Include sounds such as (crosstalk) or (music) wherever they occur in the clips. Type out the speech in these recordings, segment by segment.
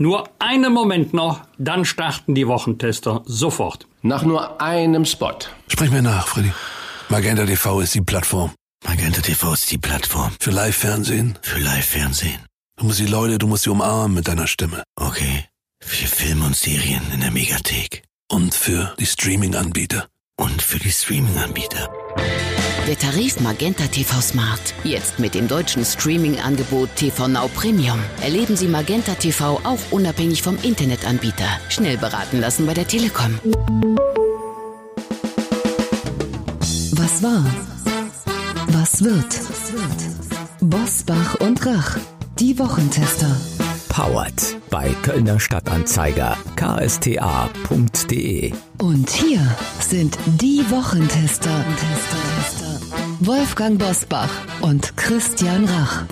Nur einen Moment noch, dann starten die Wochentester sofort. Nach nur einem Spot. Sprich mir nach, Freddy. Magenta TV ist die Plattform. Magenta TV ist die Plattform. Für Live-Fernsehen. Für Live-Fernsehen. Du musst die Leute, du musst sie umarmen mit deiner Stimme. Okay. Für Filme und Serien in der Megathek. Und für die Streaming-Anbieter. Und für die Streaming-Anbieter. Der Tarif Magenta TV Smart. Jetzt mit dem deutschen Streaming-Angebot TV Now Premium. Erleben Sie Magenta TV auch unabhängig vom Internetanbieter. Schnell beraten lassen bei der Telekom. Was war? Was wird? Bosbach und Rach. Die Wochentester. Powered bei Kölner Stadtanzeiger ksta.de. Und hier sind die Wochentester. Wolfgang Bosbach und Christian Rach.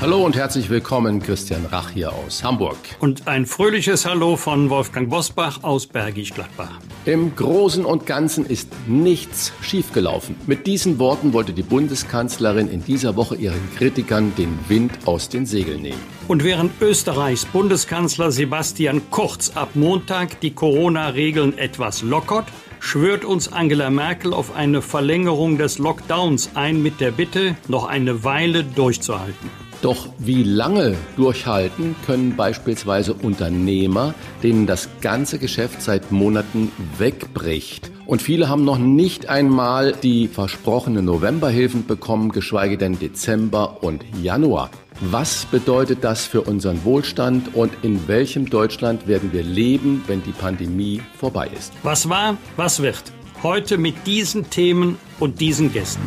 Hallo und herzlich willkommen, Christian Rach hier aus Hamburg. Und ein fröhliches Hallo von Wolfgang Bosbach aus Bergisch Gladbach. Im Großen und Ganzen ist nichts schiefgelaufen. Mit diesen Worten wollte die Bundeskanzlerin in dieser Woche ihren Kritikern den Wind aus den Segeln nehmen. Und während Österreichs Bundeskanzler Sebastian Kurz ab Montag die Corona-Regeln etwas lockert, schwört uns Angela Merkel auf eine Verlängerung des Lockdowns ein mit der Bitte, noch eine Weile durchzuhalten. Doch wie lange durchhalten können beispielsweise Unternehmer, denen das ganze Geschäft seit Monaten wegbricht? Und viele haben noch nicht einmal die versprochenen Novemberhilfen bekommen, geschweige denn Dezember und Januar. Was bedeutet das für unseren Wohlstand und in welchem Deutschland werden wir leben, wenn die Pandemie vorbei ist? Was war, was wird? Heute mit diesen Themen und diesen Gästen.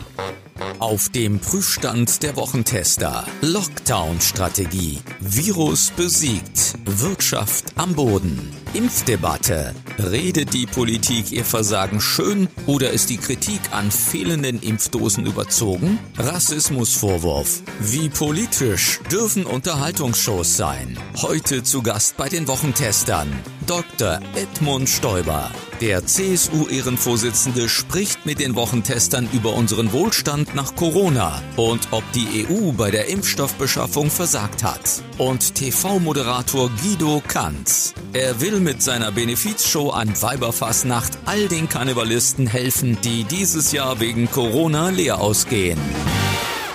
Auf dem Prüfstand der Wochentester. Lockdown-Strategie. Virus besiegt. Wirtschaft am Boden. Impfdebatte. Redet die Politik ihr Versagen schön oder ist die Kritik an fehlenden Impfdosen überzogen? Rassismusvorwurf. Wie politisch dürfen Unterhaltungsshows sein? Heute zu Gast bei den Wochentestern. Dr. Edmund Stoiber. Der CSU-Ehrenvorsitzende spricht mit den Wochentestern über unseren Wohlstand nach Corona und ob die EU bei der Impfstoffbeschaffung versagt hat. Und TV-Moderator Guido Kanz. Er will mit seiner Benefizshow an Weiberfassnacht all den Karnevalisten helfen, die dieses Jahr wegen Corona leer ausgehen.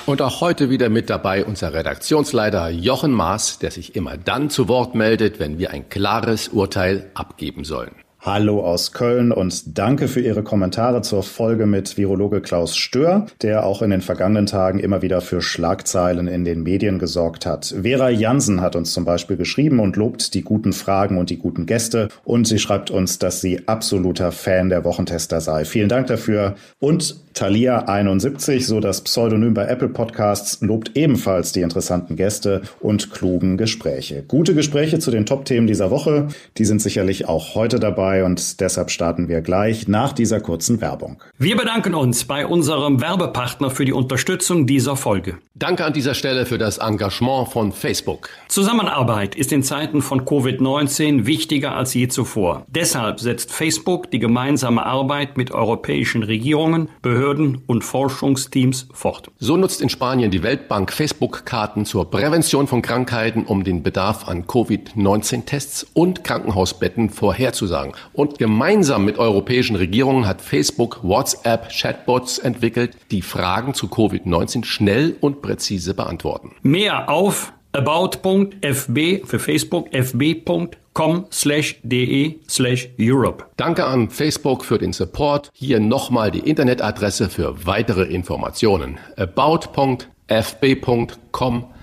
Und auch heute wieder mit dabei unser Redaktionsleiter Jochen Maas, der sich immer dann zu Wort meldet, wenn wir ein klares Urteil abgeben sollen. Hallo aus Köln und danke für Ihre Kommentare zur Folge mit Virologe Klaus Stör, der auch in den vergangenen Tagen immer wieder für Schlagzeilen in den Medien gesorgt hat. Vera Jansen hat uns zum Beispiel geschrieben und lobt die guten Fragen und die guten Gäste und sie schreibt uns, dass sie absoluter Fan der Wochentester sei. Vielen Dank dafür. Und Thalia71, so das Pseudonym bei Apple Podcasts, lobt ebenfalls die interessanten Gäste und klugen Gespräche. Gute Gespräche zu den Top-Themen dieser Woche, die sind sicherlich auch heute dabei und deshalb starten wir gleich nach dieser kurzen Werbung. Wir bedanken uns bei unserem Werbepartner für die Unterstützung dieser Folge. Danke an dieser Stelle für das Engagement von Facebook. Zusammenarbeit ist in Zeiten von Covid-19 wichtiger als je zuvor. Deshalb setzt Facebook die gemeinsame Arbeit mit europäischen Regierungen, Behörden und Forschungsteams fort. So nutzt in Spanien die Weltbank Facebook-Karten zur Prävention von Krankheiten, um den Bedarf an Covid-19-Tests und Krankenhausbetten vorherzusagen. Und gemeinsam mit europäischen Regierungen hat Facebook WhatsApp-Chatbots entwickelt, die Fragen zu Covid-19 schnell und präzise beantworten. Mehr auf about.fb für Facebook fb.com slash de slash Europe. Danke an Facebook für den Support. Hier nochmal die Internetadresse für weitere Informationen. about.fb.com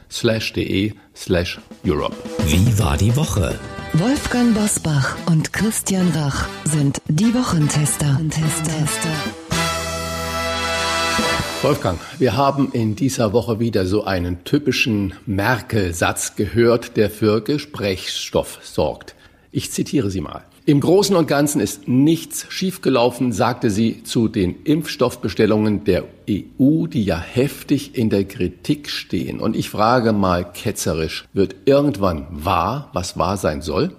slash de slash Europe. Wie war die Woche? Wolfgang Bosbach und Christian Rach sind die Wochentester. Wolfgang, wir haben in dieser Woche wieder so einen typischen Merkel-Satz gehört, der für Gesprächsstoff sorgt. Ich zitiere sie mal. Im Großen und Ganzen ist nichts schiefgelaufen, sagte sie zu den Impfstoffbestellungen der EU, die ja heftig in der Kritik stehen. Und ich frage mal ketzerisch, wird irgendwann wahr, was wahr sein soll?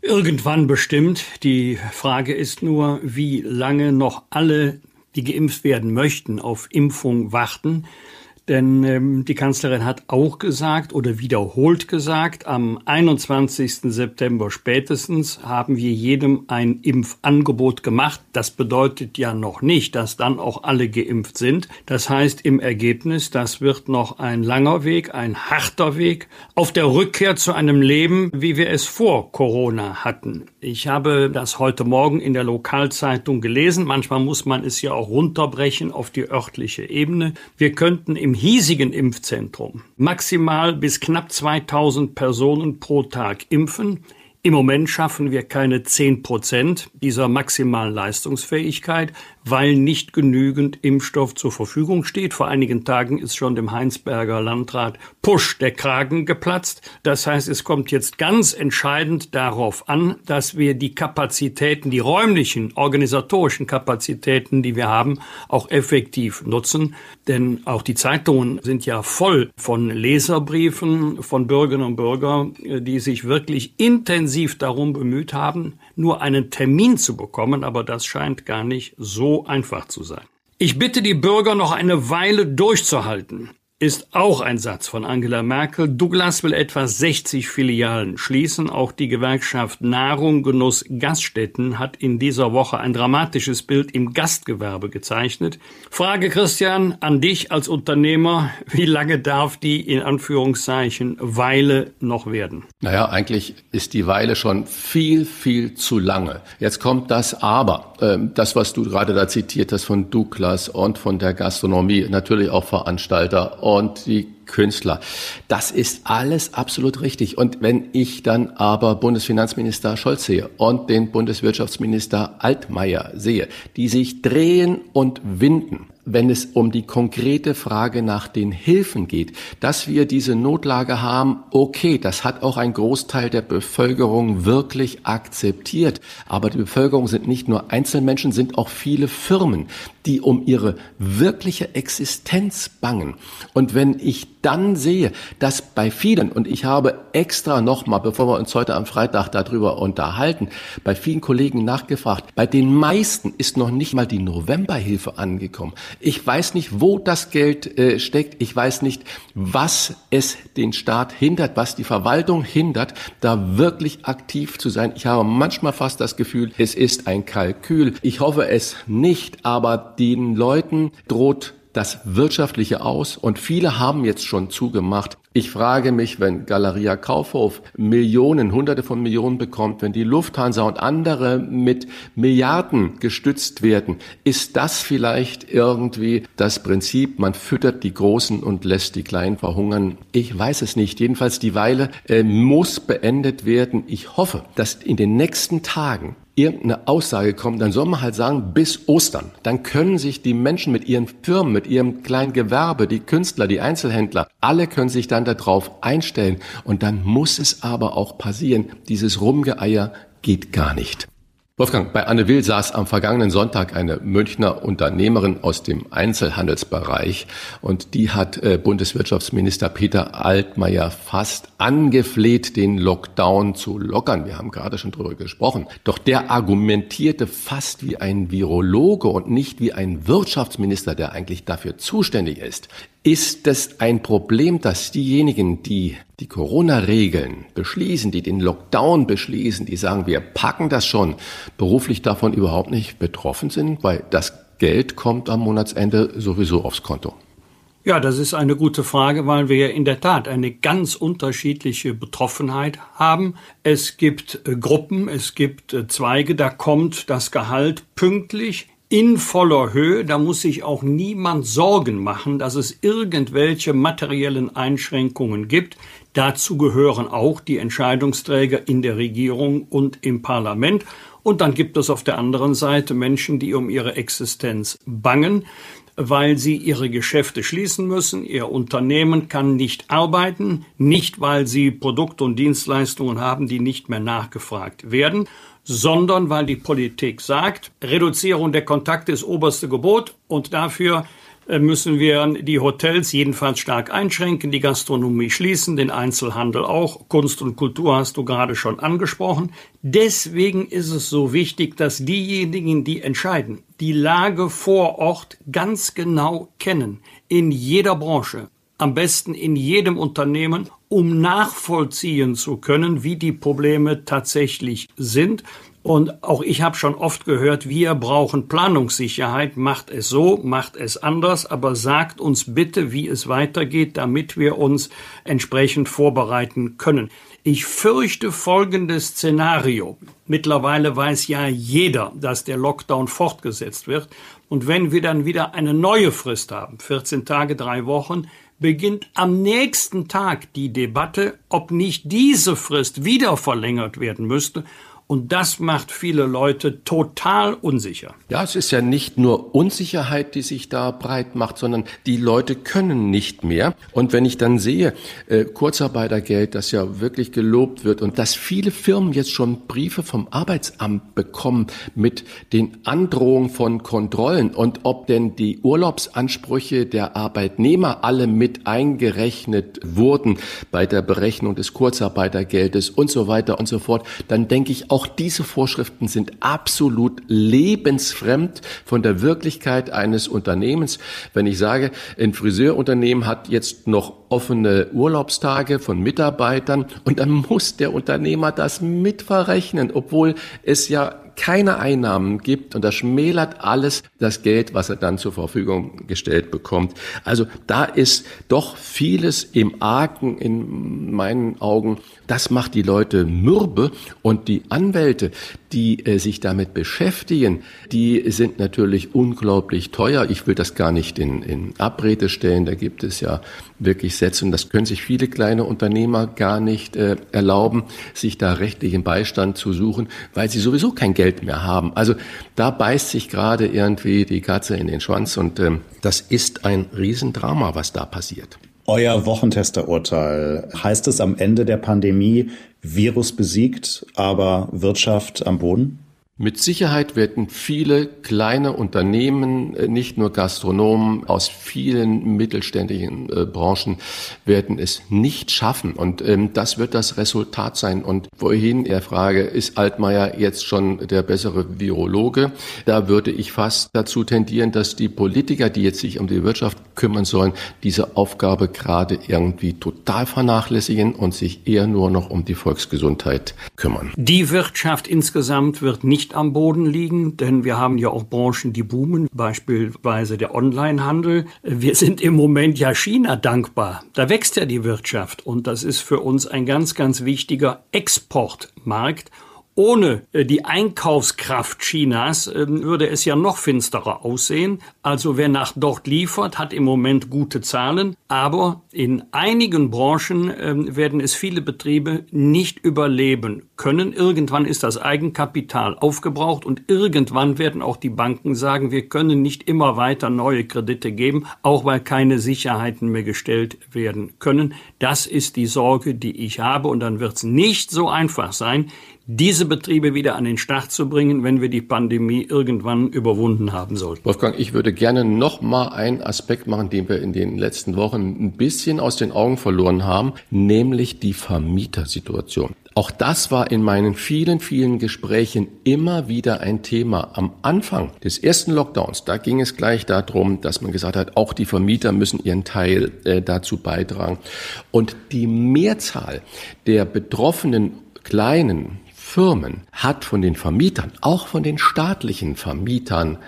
Irgendwann bestimmt. Die Frage ist nur, wie lange noch alle, die geimpft werden möchten, auf Impfung warten. Denn ähm, die Kanzlerin hat auch gesagt oder wiederholt gesagt, am 21. September spätestens haben wir jedem ein Impfangebot gemacht. Das bedeutet ja noch nicht, dass dann auch alle geimpft sind. Das heißt im Ergebnis, das wird noch ein langer Weg, ein harter Weg auf der Rückkehr zu einem Leben, wie wir es vor Corona hatten. Ich habe das heute Morgen in der Lokalzeitung gelesen. Manchmal muss man es ja auch runterbrechen auf die örtliche Ebene. Wir könnten im hiesigen Impfzentrum maximal bis knapp 2000 Personen pro Tag impfen. Im Moment schaffen wir keine 10 Prozent dieser maximalen Leistungsfähigkeit weil nicht genügend Impfstoff zur Verfügung steht. Vor einigen Tagen ist schon dem Heinsberger Landrat Pusch der Kragen geplatzt. Das heißt, es kommt jetzt ganz entscheidend darauf an, dass wir die Kapazitäten, die räumlichen, organisatorischen Kapazitäten, die wir haben, auch effektiv nutzen. Denn auch die Zeitungen sind ja voll von Leserbriefen von Bürgerinnen und Bürgern, die sich wirklich intensiv darum bemüht haben, nur einen Termin zu bekommen, aber das scheint gar nicht so einfach zu sein. Ich bitte die Bürger noch eine Weile durchzuhalten ist auch ein Satz von Angela Merkel. Douglas will etwa 60 Filialen schließen. Auch die Gewerkschaft Nahrung, Genuss, Gaststätten hat in dieser Woche ein dramatisches Bild im Gastgewerbe gezeichnet. Frage Christian an dich als Unternehmer. Wie lange darf die in Anführungszeichen Weile noch werden? Naja, eigentlich ist die Weile schon viel, viel zu lange. Jetzt kommt das Aber. Ähm, das, was du gerade da zitiert hast von Douglas und von der Gastronomie, natürlich auch Veranstalter und die Künstler. Das ist alles absolut richtig. Und wenn ich dann aber Bundesfinanzminister Scholz sehe und den Bundeswirtschaftsminister Altmaier sehe, die sich drehen und winden, wenn es um die konkrete Frage nach den Hilfen geht, dass wir diese Notlage haben, okay, das hat auch ein Großteil der Bevölkerung wirklich akzeptiert. Aber die Bevölkerung sind nicht nur Einzelmenschen, sind auch viele Firmen, die um ihre wirkliche Existenz bangen. Und wenn ich dann sehe, dass bei vielen, und ich habe extra nochmal, bevor wir uns heute am Freitag darüber unterhalten, bei vielen Kollegen nachgefragt, bei den meisten ist noch nicht mal die Novemberhilfe angekommen. Ich weiß nicht, wo das Geld äh, steckt. Ich weiß nicht, was es den Staat hindert, was die Verwaltung hindert, da wirklich aktiv zu sein. Ich habe manchmal fast das Gefühl, es ist ein Kalkül. Ich hoffe es nicht, aber den Leuten droht das Wirtschaftliche aus und viele haben jetzt schon zugemacht. Ich frage mich, wenn Galeria Kaufhof Millionen, Hunderte von Millionen bekommt, wenn die Lufthansa und andere mit Milliarden gestützt werden, ist das vielleicht irgendwie das Prinzip, man füttert die Großen und lässt die Kleinen verhungern? Ich weiß es nicht. Jedenfalls die Weile äh, muss beendet werden. Ich hoffe, dass in den nächsten Tagen irgendeine Aussage kommt, dann soll man halt sagen, bis Ostern. Dann können sich die Menschen mit ihren Firmen, mit ihrem kleinen Gewerbe, die Künstler, die Einzelhändler, alle können sich dann darauf einstellen. Und dann muss es aber auch passieren. Dieses Rumgeeier geht gar nicht. Wolfgang, bei Anne Will saß am vergangenen Sonntag eine Münchner Unternehmerin aus dem Einzelhandelsbereich und die hat äh, Bundeswirtschaftsminister Peter Altmaier fast angefleht, den Lockdown zu lockern. Wir haben gerade schon drüber gesprochen. Doch der argumentierte fast wie ein Virologe und nicht wie ein Wirtschaftsminister, der eigentlich dafür zuständig ist. Ist es ein Problem, dass diejenigen, die die Corona-Regeln beschließen, die den Lockdown beschließen, die sagen, wir packen das schon, beruflich davon überhaupt nicht betroffen sind, weil das Geld kommt am Monatsende sowieso aufs Konto? Ja, das ist eine gute Frage, weil wir in der Tat eine ganz unterschiedliche Betroffenheit haben. Es gibt äh, Gruppen, es gibt äh, Zweige, da kommt das Gehalt pünktlich in voller Höhe. Da muss sich auch niemand Sorgen machen, dass es irgendwelche materiellen Einschränkungen gibt. Dazu gehören auch die Entscheidungsträger in der Regierung und im Parlament. Und dann gibt es auf der anderen Seite Menschen, die um ihre Existenz bangen, weil sie ihre Geschäfte schließen müssen. Ihr Unternehmen kann nicht arbeiten, nicht weil sie Produkte und Dienstleistungen haben, die nicht mehr nachgefragt werden, sondern weil die Politik sagt, Reduzierung der Kontakte ist oberste Gebot und dafür müssen wir die Hotels jedenfalls stark einschränken, die Gastronomie schließen, den Einzelhandel auch, Kunst und Kultur hast du gerade schon angesprochen. Deswegen ist es so wichtig, dass diejenigen, die entscheiden, die Lage vor Ort ganz genau kennen, in jeder Branche, am besten in jedem Unternehmen, um nachvollziehen zu können, wie die Probleme tatsächlich sind. Und auch ich habe schon oft gehört, wir brauchen Planungssicherheit, macht es so, macht es anders, aber sagt uns bitte, wie es weitergeht, damit wir uns entsprechend vorbereiten können. Ich fürchte folgendes Szenario. Mittlerweile weiß ja jeder, dass der Lockdown fortgesetzt wird. Und wenn wir dann wieder eine neue Frist haben, 14 Tage, drei Wochen, beginnt am nächsten Tag die Debatte, ob nicht diese Frist wieder verlängert werden müsste und das macht viele Leute total unsicher. Ja, es ist ja nicht nur Unsicherheit, die sich da breit macht, sondern die Leute können nicht mehr. Und wenn ich dann sehe, äh, Kurzarbeitergeld, das ja wirklich gelobt wird und dass viele Firmen jetzt schon Briefe vom Arbeitsamt bekommen mit den Androhungen von Kontrollen und ob denn die Urlaubsansprüche der Arbeitnehmer alle mit eingerechnet wurden bei der Berechnung des Kurzarbeitergeldes und so weiter und so fort, dann denke ich auch, auch diese Vorschriften sind absolut lebensfremd von der Wirklichkeit eines Unternehmens. Wenn ich sage, ein Friseurunternehmen hat jetzt noch offene Urlaubstage von Mitarbeitern und dann muss der Unternehmer das mitverrechnen, obwohl es ja keine Einnahmen gibt und das schmälert alles das Geld, was er dann zur Verfügung gestellt bekommt. Also da ist doch vieles im Argen in meinen Augen. Das macht die Leute mürbe und die Anwälte, die äh, sich damit beschäftigen, die sind natürlich unglaublich teuer. Ich will das gar nicht in, in Abrede stellen. Da gibt es ja wirklich Sätze und das können sich viele kleine Unternehmer gar nicht äh, erlauben, sich da rechtlichen Beistand zu suchen, weil sie sowieso kein Geld mehr haben. Also da beißt sich gerade irgendwie die Katze in den Schwanz und ähm, das ist ein Riesendrama, was da passiert. Euer Wochentesterurteil heißt es am Ende der Pandemie, Virus besiegt, aber Wirtschaft am Boden? Mit Sicherheit werden viele kleine Unternehmen, äh, nicht nur Gastronomen aus vielen mittelständischen äh, Branchen, werden es nicht schaffen. Und ähm, das wird das Resultat sein. Und vorhin er Frage, ist Altmaier jetzt schon der bessere Virologe? Da würde ich fast dazu tendieren, dass die Politiker, die jetzt sich um die Wirtschaft kümmern sollen, diese Aufgabe gerade irgendwie total vernachlässigen und sich eher nur noch um die Volksgesundheit kümmern. Die Wirtschaft insgesamt wird nicht nicht am Boden liegen, denn wir haben ja auch Branchen, die boomen, beispielsweise der Onlinehandel. Wir sind im Moment ja China dankbar. Da wächst ja die Wirtschaft und das ist für uns ein ganz, ganz wichtiger Exportmarkt ohne äh, die Einkaufskraft Chinas ähm, würde es ja noch finsterer aussehen. Also wer nach dort liefert, hat im Moment gute Zahlen, aber in einigen Branchen ähm, werden es viele Betriebe nicht überleben können. Irgendwann ist das Eigenkapital aufgebraucht und irgendwann werden auch die Banken sagen, wir können nicht immer weiter neue Kredite geben, auch weil keine Sicherheiten mehr gestellt werden können. Das ist die Sorge, die ich habe und dann wird es nicht so einfach sein, diese Betriebe wieder an den Start zu bringen, wenn wir die Pandemie irgendwann überwunden haben sollten. Wolfgang, ich würde gerne noch mal einen Aspekt machen, den wir in den letzten Wochen ein bisschen aus den Augen verloren haben, nämlich die Vermietersituation. Auch das war in meinen vielen, vielen Gesprächen immer wieder ein Thema. Am Anfang des ersten Lockdowns, da ging es gleich darum, dass man gesagt hat, auch die Vermieter müssen ihren Teil äh, dazu beitragen. Und die Mehrzahl der betroffenen kleinen Firmen hat von den Vermietern, auch von den staatlichen Vermietern,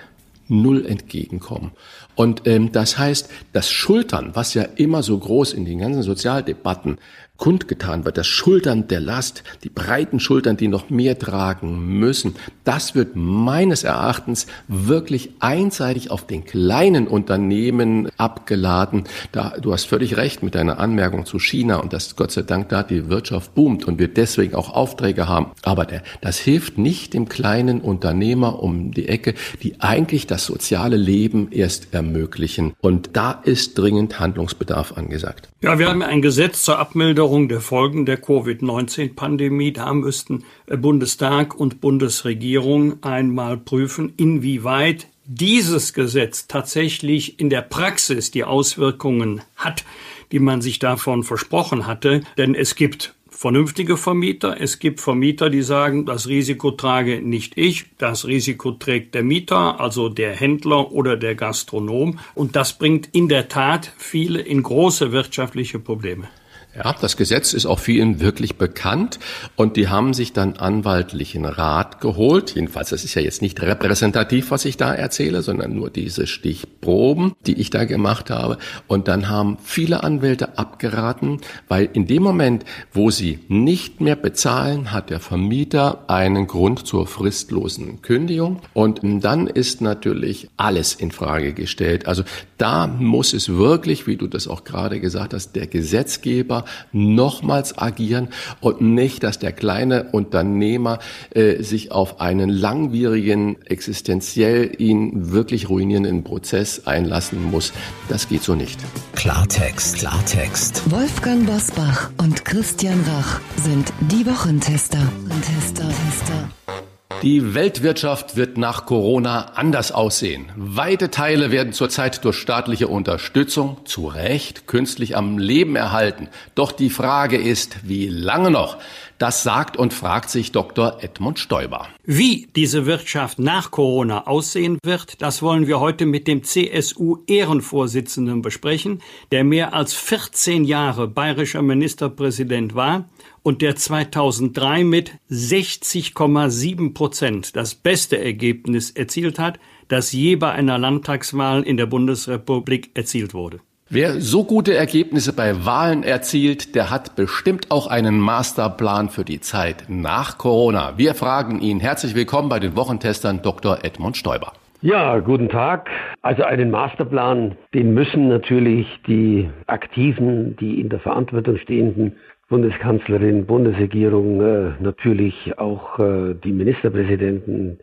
null entgegenkommen. Und ähm, das heißt, das Schultern, was ja immer so groß in den ganzen Sozialdebatten kundgetan wird, das Schultern der Last, die breiten Schultern, die noch mehr tragen müssen, das wird meines Erachtens wirklich einseitig auf den kleinen Unternehmen abgeladen. Da, du hast völlig recht mit deiner Anmerkung zu China und dass Gott sei Dank da die Wirtschaft boomt und wir deswegen auch Aufträge haben. Aber der, das hilft nicht dem kleinen Unternehmer um die Ecke, die eigentlich das soziale Leben erst ermöglichen. Und da ist dringend Handlungsbedarf angesagt. Ja, wir haben ein Gesetz zur Abmilderung Linderung der Folgen der Covid-19-Pandemie. Da müssten äh, Bundestag und Bundesregierung einmal prüfen, inwieweit dieses Gesetz tatsächlich in der Praxis die Auswirkungen hat, die man sich davon versprochen hatte. Denn es gibt vernünftige Vermieter, es gibt Vermieter, die sagen, das Risiko trage nicht ich, das Risiko trägt der Mieter, also der Händler oder der Gastronom. Und das bringt in der Tat viele in große wirtschaftliche Probleme. Ja, das Gesetz ist auch vielen wirklich bekannt und die haben sich dann anwaltlichen Rat geholt. Jedenfalls, das ist ja jetzt nicht repräsentativ, was ich da erzähle, sondern nur diese Stichproben, die ich da gemacht habe. Und dann haben viele Anwälte abgeraten, weil in dem Moment, wo sie nicht mehr bezahlen, hat der Vermieter einen Grund zur fristlosen Kündigung. Und dann ist natürlich alles in Frage gestellt. Also da muss es wirklich, wie du das auch gerade gesagt hast, der Gesetzgeber nochmals agieren und nicht, dass der kleine Unternehmer äh, sich auf einen langwierigen, existenziell ihn wirklich ruinierenden Prozess einlassen muss. Das geht so nicht. Klartext, Klartext. Wolfgang Bosbach und Christian Rach sind die Wochentester. Tester, Tester. Die Weltwirtschaft wird nach Corona anders aussehen. Weite Teile werden zurzeit durch staatliche Unterstützung zu Recht künstlich am Leben erhalten. Doch die Frage ist, wie lange noch? Das sagt und fragt sich Dr. Edmund Stoiber. Wie diese Wirtschaft nach Corona aussehen wird, das wollen wir heute mit dem CSU-Ehrenvorsitzenden besprechen, der mehr als 14 Jahre bayerischer Ministerpräsident war und der 2003 mit 60,7 Prozent das beste Ergebnis erzielt hat, das je bei einer Landtagswahl in der Bundesrepublik erzielt wurde. Wer so gute Ergebnisse bei Wahlen erzielt, der hat bestimmt auch einen Masterplan für die Zeit nach Corona. Wir fragen ihn herzlich willkommen bei den Wochentestern Dr. Edmund Stoiber. Ja, guten Tag. Also einen Masterplan, den müssen natürlich die Aktiven, die in der Verantwortung stehenden Bundeskanzlerin, Bundesregierung, äh, natürlich auch äh, die Ministerpräsidenten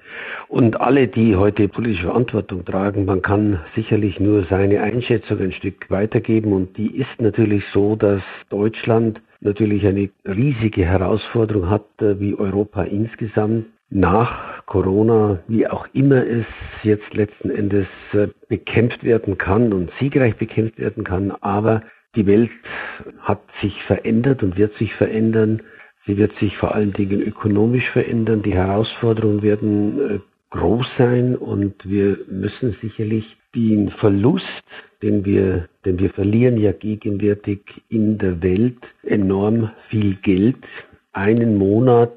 und alle, die heute politische Verantwortung tragen. Man kann sicherlich nur seine Einschätzung ein Stück weitergeben und die ist natürlich so, dass Deutschland natürlich eine riesige Herausforderung hat, äh, wie Europa insgesamt nach Corona, wie auch immer es jetzt letzten Endes bekämpft werden kann und siegreich bekämpft werden kann, aber die Welt hat sich verändert und wird sich verändern. Sie wird sich vor allen Dingen ökonomisch verändern. Die Herausforderungen werden äh, groß sein und wir müssen sicherlich den Verlust, den wir, denn wir verlieren ja gegenwärtig in der Welt enorm viel Geld. Einen Monat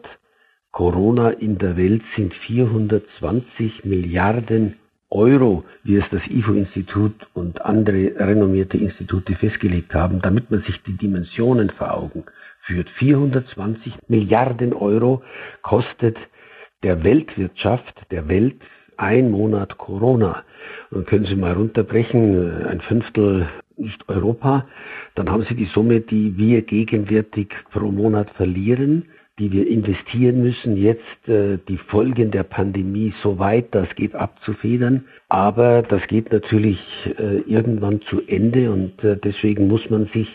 Corona in der Welt sind 420 Milliarden Euro, wie es das IFO-Institut und andere renommierte Institute festgelegt haben, damit man sich die Dimensionen vor Augen führt. 420 Milliarden Euro kostet der Weltwirtschaft, der Welt ein Monat Corona. Und können Sie mal runterbrechen, ein Fünftel ist Europa, dann haben Sie die Summe, die wir gegenwärtig pro Monat verlieren die wir investieren müssen, jetzt äh, die Folgen der Pandemie so weit das geht abzufedern. Aber das geht natürlich äh, irgendwann zu Ende und äh, deswegen muss man sich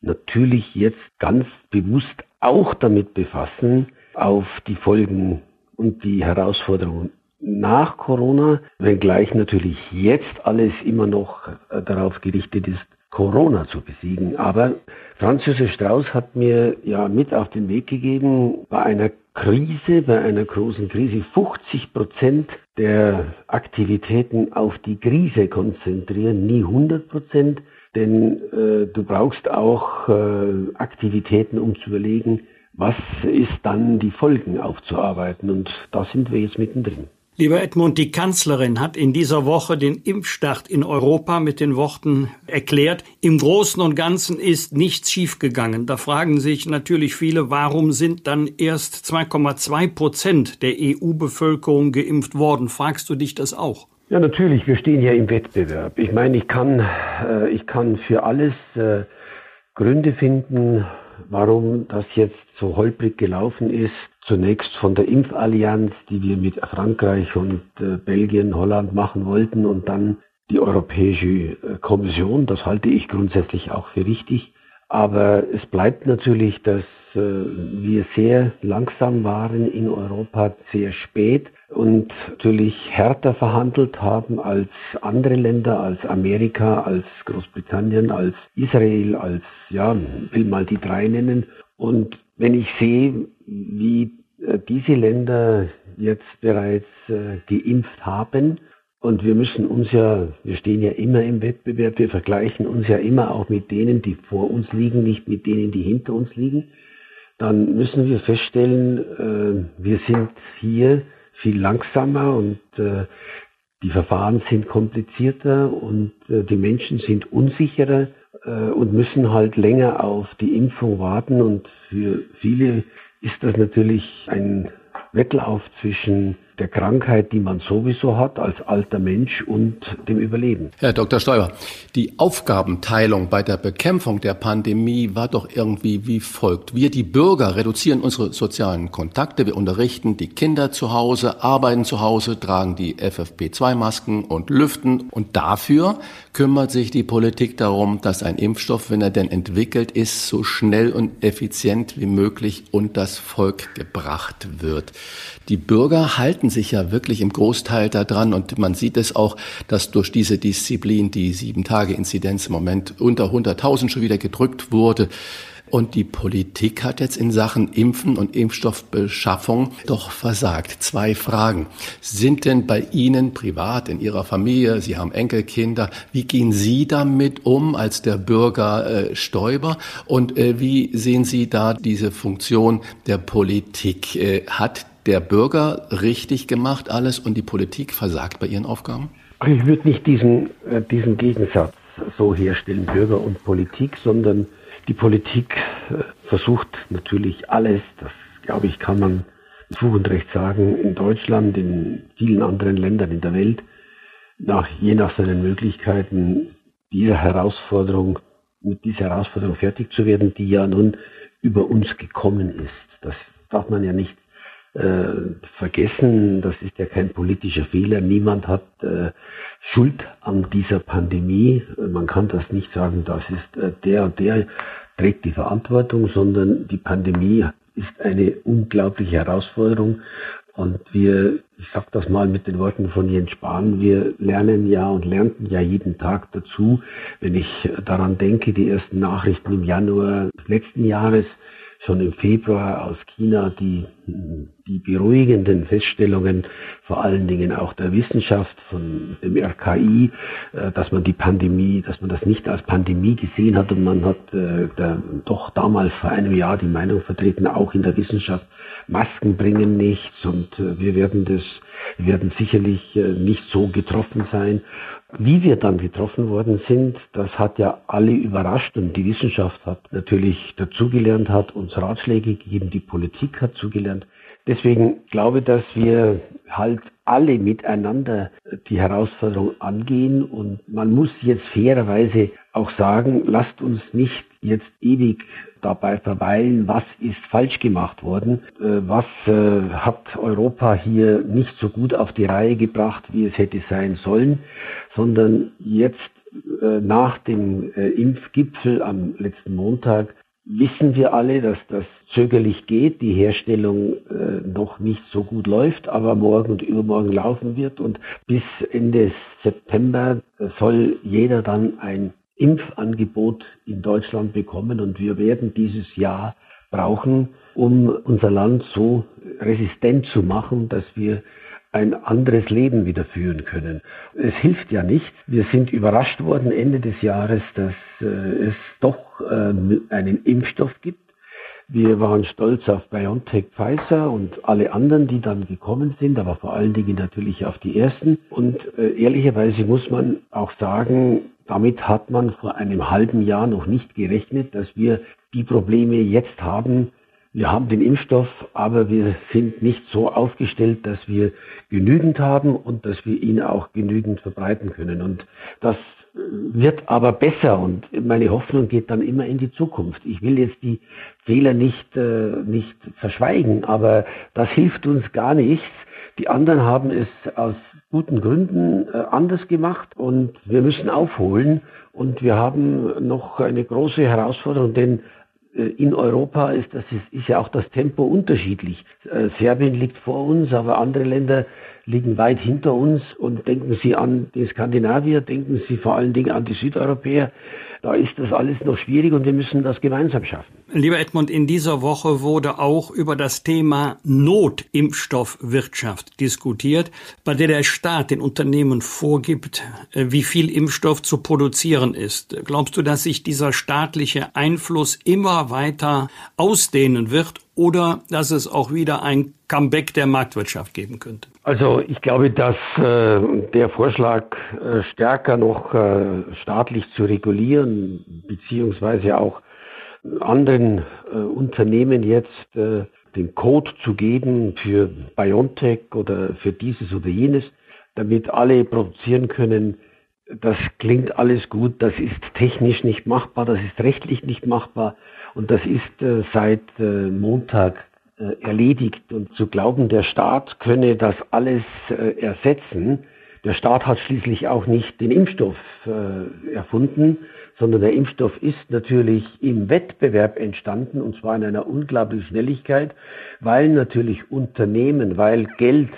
natürlich jetzt ganz bewusst auch damit befassen, auf die Folgen und die Herausforderungen nach Corona, wenngleich natürlich jetzt alles immer noch äh, darauf gerichtet ist, Corona zu besiegen. Aber Franz Josef Strauß hat mir ja mit auf den Weg gegeben, bei einer Krise, bei einer großen Krise 50 Prozent der Aktivitäten auf die Krise konzentrieren, nie 100 Prozent, denn äh, du brauchst auch äh, Aktivitäten, um zu überlegen, was ist dann die Folgen aufzuarbeiten. Und da sind wir jetzt mittendrin. Lieber Edmund, die Kanzlerin hat in dieser Woche den Impfstart in Europa mit den Worten erklärt, im Großen und Ganzen ist nichts schiefgegangen. Da fragen sich natürlich viele, warum sind dann erst 2,2 Prozent der EU-Bevölkerung geimpft worden? Fragst du dich das auch? Ja, natürlich. Wir stehen ja im Wettbewerb. Ich meine, ich kann, äh, ich kann für alles äh, Gründe finden, warum das jetzt so holprig gelaufen ist. Zunächst von der Impfallianz, die wir mit Frankreich und äh, Belgien, Holland machen wollten und dann die Europäische äh, Kommission. Das halte ich grundsätzlich auch für richtig. Aber es bleibt natürlich, dass äh, wir sehr langsam waren in Europa, sehr spät und natürlich härter verhandelt haben als andere Länder, als Amerika, als Großbritannien, als Israel, als, ja, will mal die drei nennen. Und wenn ich sehe, wie äh, diese Länder jetzt bereits äh, geimpft haben, und wir müssen uns ja, wir stehen ja immer im Wettbewerb, wir vergleichen uns ja immer auch mit denen, die vor uns liegen, nicht mit denen, die hinter uns liegen. Dann müssen wir feststellen, äh, wir sind hier viel langsamer und die Verfahren sind komplizierter und die Menschen sind unsicherer und müssen halt länger auf die Impfung warten. Und für viele ist das natürlich ein Wettlauf zwischen der Krankheit, die man sowieso hat als alter Mensch und dem Überleben. Herr Dr. Stoiber, die Aufgabenteilung bei der Bekämpfung der Pandemie war doch irgendwie wie folgt. Wir, die Bürger, reduzieren unsere sozialen Kontakte, wir unterrichten die Kinder zu Hause, arbeiten zu Hause, tragen die FFP2-Masken und lüften und dafür kümmert sich die Politik darum, dass ein Impfstoff, wenn er denn entwickelt ist, so schnell und effizient wie möglich und das Volk gebracht wird. Die Bürger halten sich ja wirklich im Großteil daran und man sieht es auch, dass durch diese Disziplin die sieben Tage Inzidenz im Moment unter 100.000 schon wieder gedrückt wurde. Und die Politik hat jetzt in Sachen Impfen und Impfstoffbeschaffung doch versagt. Zwei Fragen. Sind denn bei Ihnen privat, in Ihrer Familie, Sie haben Enkelkinder, wie gehen Sie damit um als der Bürger äh, Stoiber? Und äh, wie sehen Sie da diese Funktion der Politik? Äh, hat der Bürger richtig gemacht alles und die Politik versagt bei ihren Aufgaben? Ich würde nicht diesen, äh, diesen Gegensatz so herstellen, Bürger und Politik, sondern die Politik äh, versucht natürlich alles, das glaube ich, kann man mit Fug und Recht sagen, in Deutschland, in vielen anderen Ländern in der Welt, nach, je nach seinen Möglichkeiten dieser Herausforderung, mit dieser Herausforderung fertig zu werden, die ja nun über uns gekommen ist. Das darf man ja nicht äh, vergessen, das ist ja kein politischer Fehler. Niemand hat äh, Schuld an dieser Pandemie. Man kann das nicht sagen, das ist äh, der und der trägt die Verantwortung, sondern die Pandemie ist eine unglaubliche Herausforderung. Und wir, ich sage das mal mit den Worten von Jens Spahn, wir lernen ja und lernten ja jeden Tag dazu. Wenn ich daran denke, die ersten Nachrichten im Januar letzten Jahres, schon im Februar aus China die, die beruhigenden Feststellungen, vor allen Dingen auch der Wissenschaft von dem RKI, äh, dass man die Pandemie, dass man das nicht als Pandemie gesehen hat und man hat äh, der, doch damals vor einem Jahr die Meinung vertreten, auch in der Wissenschaft, Masken bringen nichts und äh, wir werden das, wir werden sicherlich nicht so getroffen sein. Wie wir dann getroffen worden sind, das hat ja alle überrascht und die Wissenschaft hat natürlich dazugelernt, hat uns Ratschläge gegeben, die Politik hat zugelernt. Deswegen glaube ich, dass wir halt alle miteinander die Herausforderung angehen und man muss jetzt fairerweise auch sagen, lasst uns nicht jetzt ewig dabei verweilen, was ist falsch gemacht worden, äh, was äh, hat Europa hier nicht so gut auf die Reihe gebracht, wie es hätte sein sollen, sondern jetzt äh, nach dem Impfgipfel am letzten Montag wissen wir alle, dass das zögerlich geht, die Herstellung äh, noch nicht so gut läuft, aber morgen und übermorgen laufen wird. Und bis Ende September soll jeder dann ein Impfangebot in Deutschland bekommen. Und wir werden dieses Jahr brauchen, um unser Land so resistent zu machen, dass wir ein anderes Leben wieder führen können. Es hilft ja nicht. Wir sind überrascht worden Ende des Jahres, dass äh, es doch äh, einen Impfstoff gibt. Wir waren stolz auf BioNTech, Pfizer und alle anderen, die dann gekommen sind, aber vor allen Dingen natürlich auf die ersten. Und äh, ehrlicherweise muss man auch sagen, damit hat man vor einem halben Jahr noch nicht gerechnet, dass wir die Probleme jetzt haben. Wir haben den Impfstoff, aber wir sind nicht so aufgestellt, dass wir genügend haben und dass wir ihn auch genügend verbreiten können. Und das wird aber besser und meine Hoffnung geht dann immer in die Zukunft. Ich will jetzt die Fehler nicht, äh, nicht verschweigen, aber das hilft uns gar nichts. Die anderen haben es aus guten Gründen äh, anders gemacht und wir müssen aufholen und wir haben noch eine große Herausforderung, denn in Europa ist, das ist, ist ja auch das Tempo unterschiedlich. Äh, Serbien liegt vor uns, aber andere Länder liegen weit hinter uns und denken Sie an die Skandinavier, denken Sie vor allen Dingen an die Südeuropäer. Da ist das alles noch schwierig und wir müssen das gemeinsam schaffen. Lieber Edmund, in dieser Woche wurde auch über das Thema Notimpfstoffwirtschaft diskutiert, bei der der Staat den Unternehmen vorgibt, äh, wie viel Impfstoff zu produzieren ist. Glaubst du, dass sich dieser staatliche Einfluss immer weiter ausdehnen wird oder dass es auch wieder ein Comeback der Marktwirtschaft geben könnte? Also ich glaube, dass äh, der Vorschlag äh, stärker noch äh, staatlich zu regulieren, beziehungsweise auch anderen äh, Unternehmen jetzt äh, den Code zu geben für BioNTech oder für dieses oder jenes, damit alle produzieren können, das klingt alles gut, das ist technisch nicht machbar, das ist rechtlich nicht machbar und das ist äh, seit äh, Montag äh, erledigt. Und zu glauben, der Staat könne das alles äh, ersetzen, der Staat hat schließlich auch nicht den Impfstoff äh, erfunden, sondern der Impfstoff ist natürlich im Wettbewerb entstanden und zwar in einer unglaublichen Schnelligkeit, weil natürlich Unternehmen, weil Geld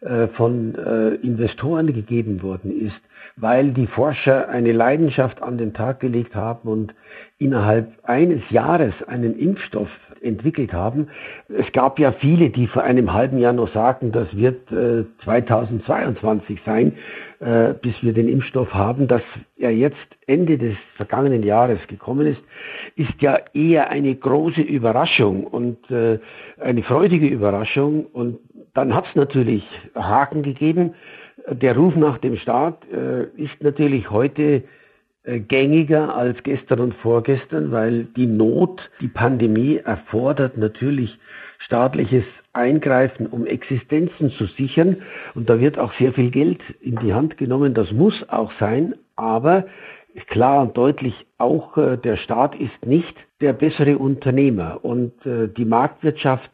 äh, von Investoren gegeben worden ist, weil die Forscher eine Leidenschaft an den Tag gelegt haben und innerhalb eines Jahres einen Impfstoff entwickelt haben. Es gab ja viele, die vor einem halben Jahr noch sagten, das wird äh, 2022 sein, äh, bis wir den Impfstoff haben. Dass er jetzt Ende des vergangenen Jahres gekommen ist, ist ja eher eine große Überraschung und äh, eine freudige Überraschung. Und dann hat es natürlich Haken gegeben. Der Ruf nach dem Staat äh, ist natürlich heute äh, gängiger als gestern und vorgestern, weil die Not, die Pandemie erfordert natürlich staatliches Eingreifen, um Existenzen zu sichern. Und da wird auch sehr viel Geld in die Hand genommen. Das muss auch sein. Aber klar und deutlich, auch äh, der Staat ist nicht der bessere Unternehmer. Und äh, die Marktwirtschaft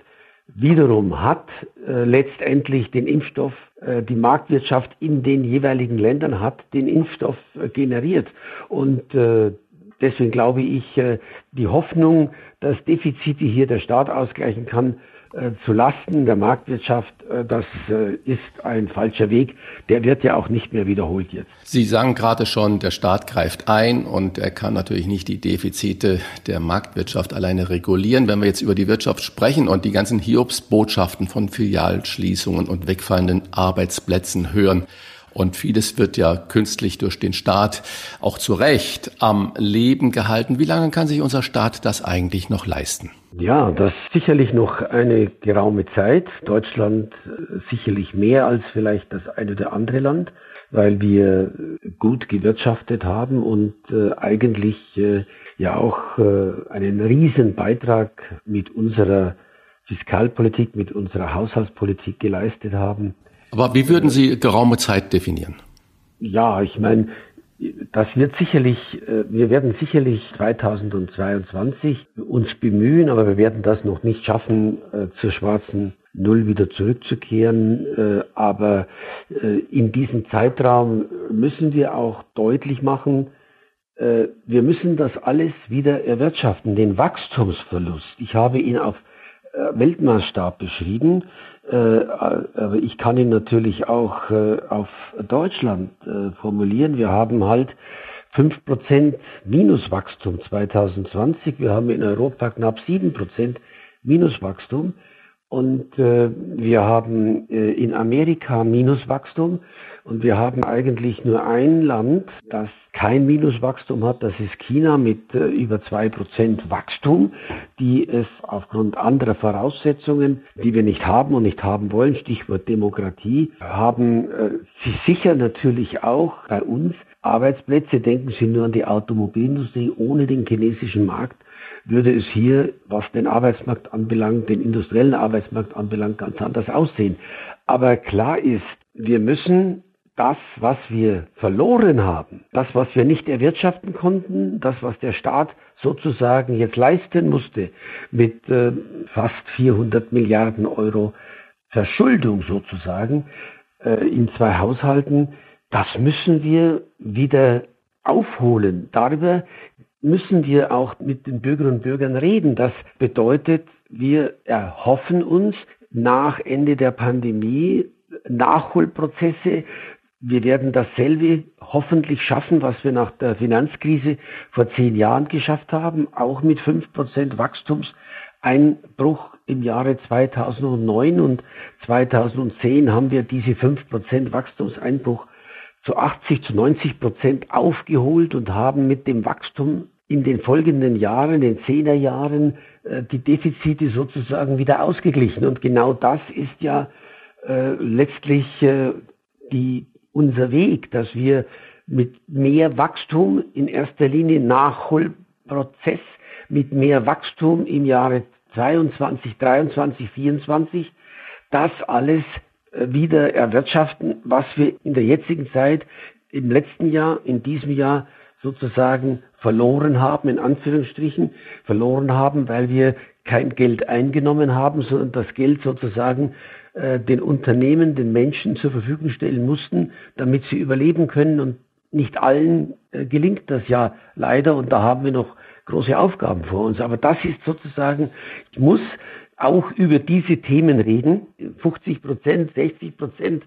wiederum hat äh, letztendlich den Impfstoff, äh, die Marktwirtschaft in den jeweiligen Ländern hat den Impfstoff äh, generiert. Und äh, deswegen glaube ich, äh, die Hoffnung, dass Defizite hier der Staat ausgleichen kann, äh, zu Lasten der Marktwirtschaft, äh, das äh, ist ein falscher Weg. Der wird ja auch nicht mehr wiederholt jetzt. Sie sagen gerade schon, der Staat greift ein und er kann natürlich nicht die Defizite der Marktwirtschaft alleine regulieren. Wenn wir jetzt über die Wirtschaft sprechen und die ganzen Hiobsbotschaften von Filialschließungen und wegfallenden Arbeitsplätzen hören, und vieles wird ja künstlich durch den Staat auch zu Recht am Leben gehalten. Wie lange kann sich unser Staat das eigentlich noch leisten? Ja, das sicherlich noch eine geraume Zeit. Deutschland äh, sicherlich mehr als vielleicht das eine oder andere Land, weil wir gut gewirtschaftet haben und äh, eigentlich äh, ja auch einen riesen Beitrag mit unserer Fiskalpolitik, mit unserer Haushaltspolitik geleistet haben. Aber wie würden Sie geraume Zeit definieren? Ja, ich meine, das wird sicherlich, äh, wir werden sicherlich 2022 uns bemühen, aber wir werden das noch nicht schaffen, äh, zur schwarzen Null wieder zurückzukehren. Äh, aber in diesem Zeitraum müssen wir auch deutlich machen, wir müssen das alles wieder erwirtschaften, den Wachstumsverlust. Ich habe ihn auf Weltmaßstab beschrieben. Äh, aber ich kann ihn natürlich auch äh, auf Deutschland äh, formulieren. Wir haben halt 5% Minuswachstum 2020. Wir haben in Europa knapp 7% Minuswachstum. Und wir haben in Amerika Minuswachstum und wir haben eigentlich nur ein Land, das kein Minuswachstum hat, das ist China mit äh, über zwei Prozent Wachstum, die es aufgrund anderer Voraussetzungen, die wir nicht haben und nicht haben wollen, Stichwort Demokratie, haben äh, sie sicher natürlich auch bei uns Arbeitsplätze. Denken Sie nur an die Automobilindustrie ohne den chinesischen Markt würde es hier, was den Arbeitsmarkt anbelangt, den industriellen Arbeitsmarkt anbelangt, ganz anders aussehen. Aber klar ist, wir müssen das, was wir verloren haben, das, was wir nicht erwirtschaften konnten, das, was der Staat sozusagen jetzt leisten musste mit äh, fast 400 Milliarden Euro Verschuldung sozusagen äh, in zwei Haushalten, das müssen wir wieder aufholen. Darüber müssen wir auch mit den Bürgerinnen und Bürgern reden. Das bedeutet, wir erhoffen uns nach Ende der Pandemie Nachholprozesse. Wir werden dasselbe hoffentlich schaffen, was wir nach der Finanzkrise vor zehn Jahren geschafft haben, auch mit fünf Prozent Wachstumseinbruch im Jahre 2009 und 2010 haben wir diese fünf Prozent Wachstumseinbruch zu 80, zu 90 Prozent aufgeholt und haben mit dem Wachstum in den folgenden Jahren, den Zehnerjahren, äh, die Defizite sozusagen wieder ausgeglichen. Und genau das ist ja äh, letztlich äh, die, unser Weg, dass wir mit mehr Wachstum in erster Linie Nachholprozess, mit mehr Wachstum im Jahre 22, 23, 24, das alles äh, wieder erwirtschaften, was wir in der jetzigen Zeit im letzten Jahr, in diesem Jahr sozusagen verloren haben, in Anführungsstrichen, verloren haben, weil wir kein Geld eingenommen haben, sondern das Geld sozusagen den Unternehmen, den Menschen zur Verfügung stellen mussten, damit sie überleben können. Und nicht allen äh, gelingt das ja leider und da haben wir noch große Aufgaben vor uns. Aber das ist sozusagen, ich muss auch über diese Themen reden, 50 Prozent, 60 Prozent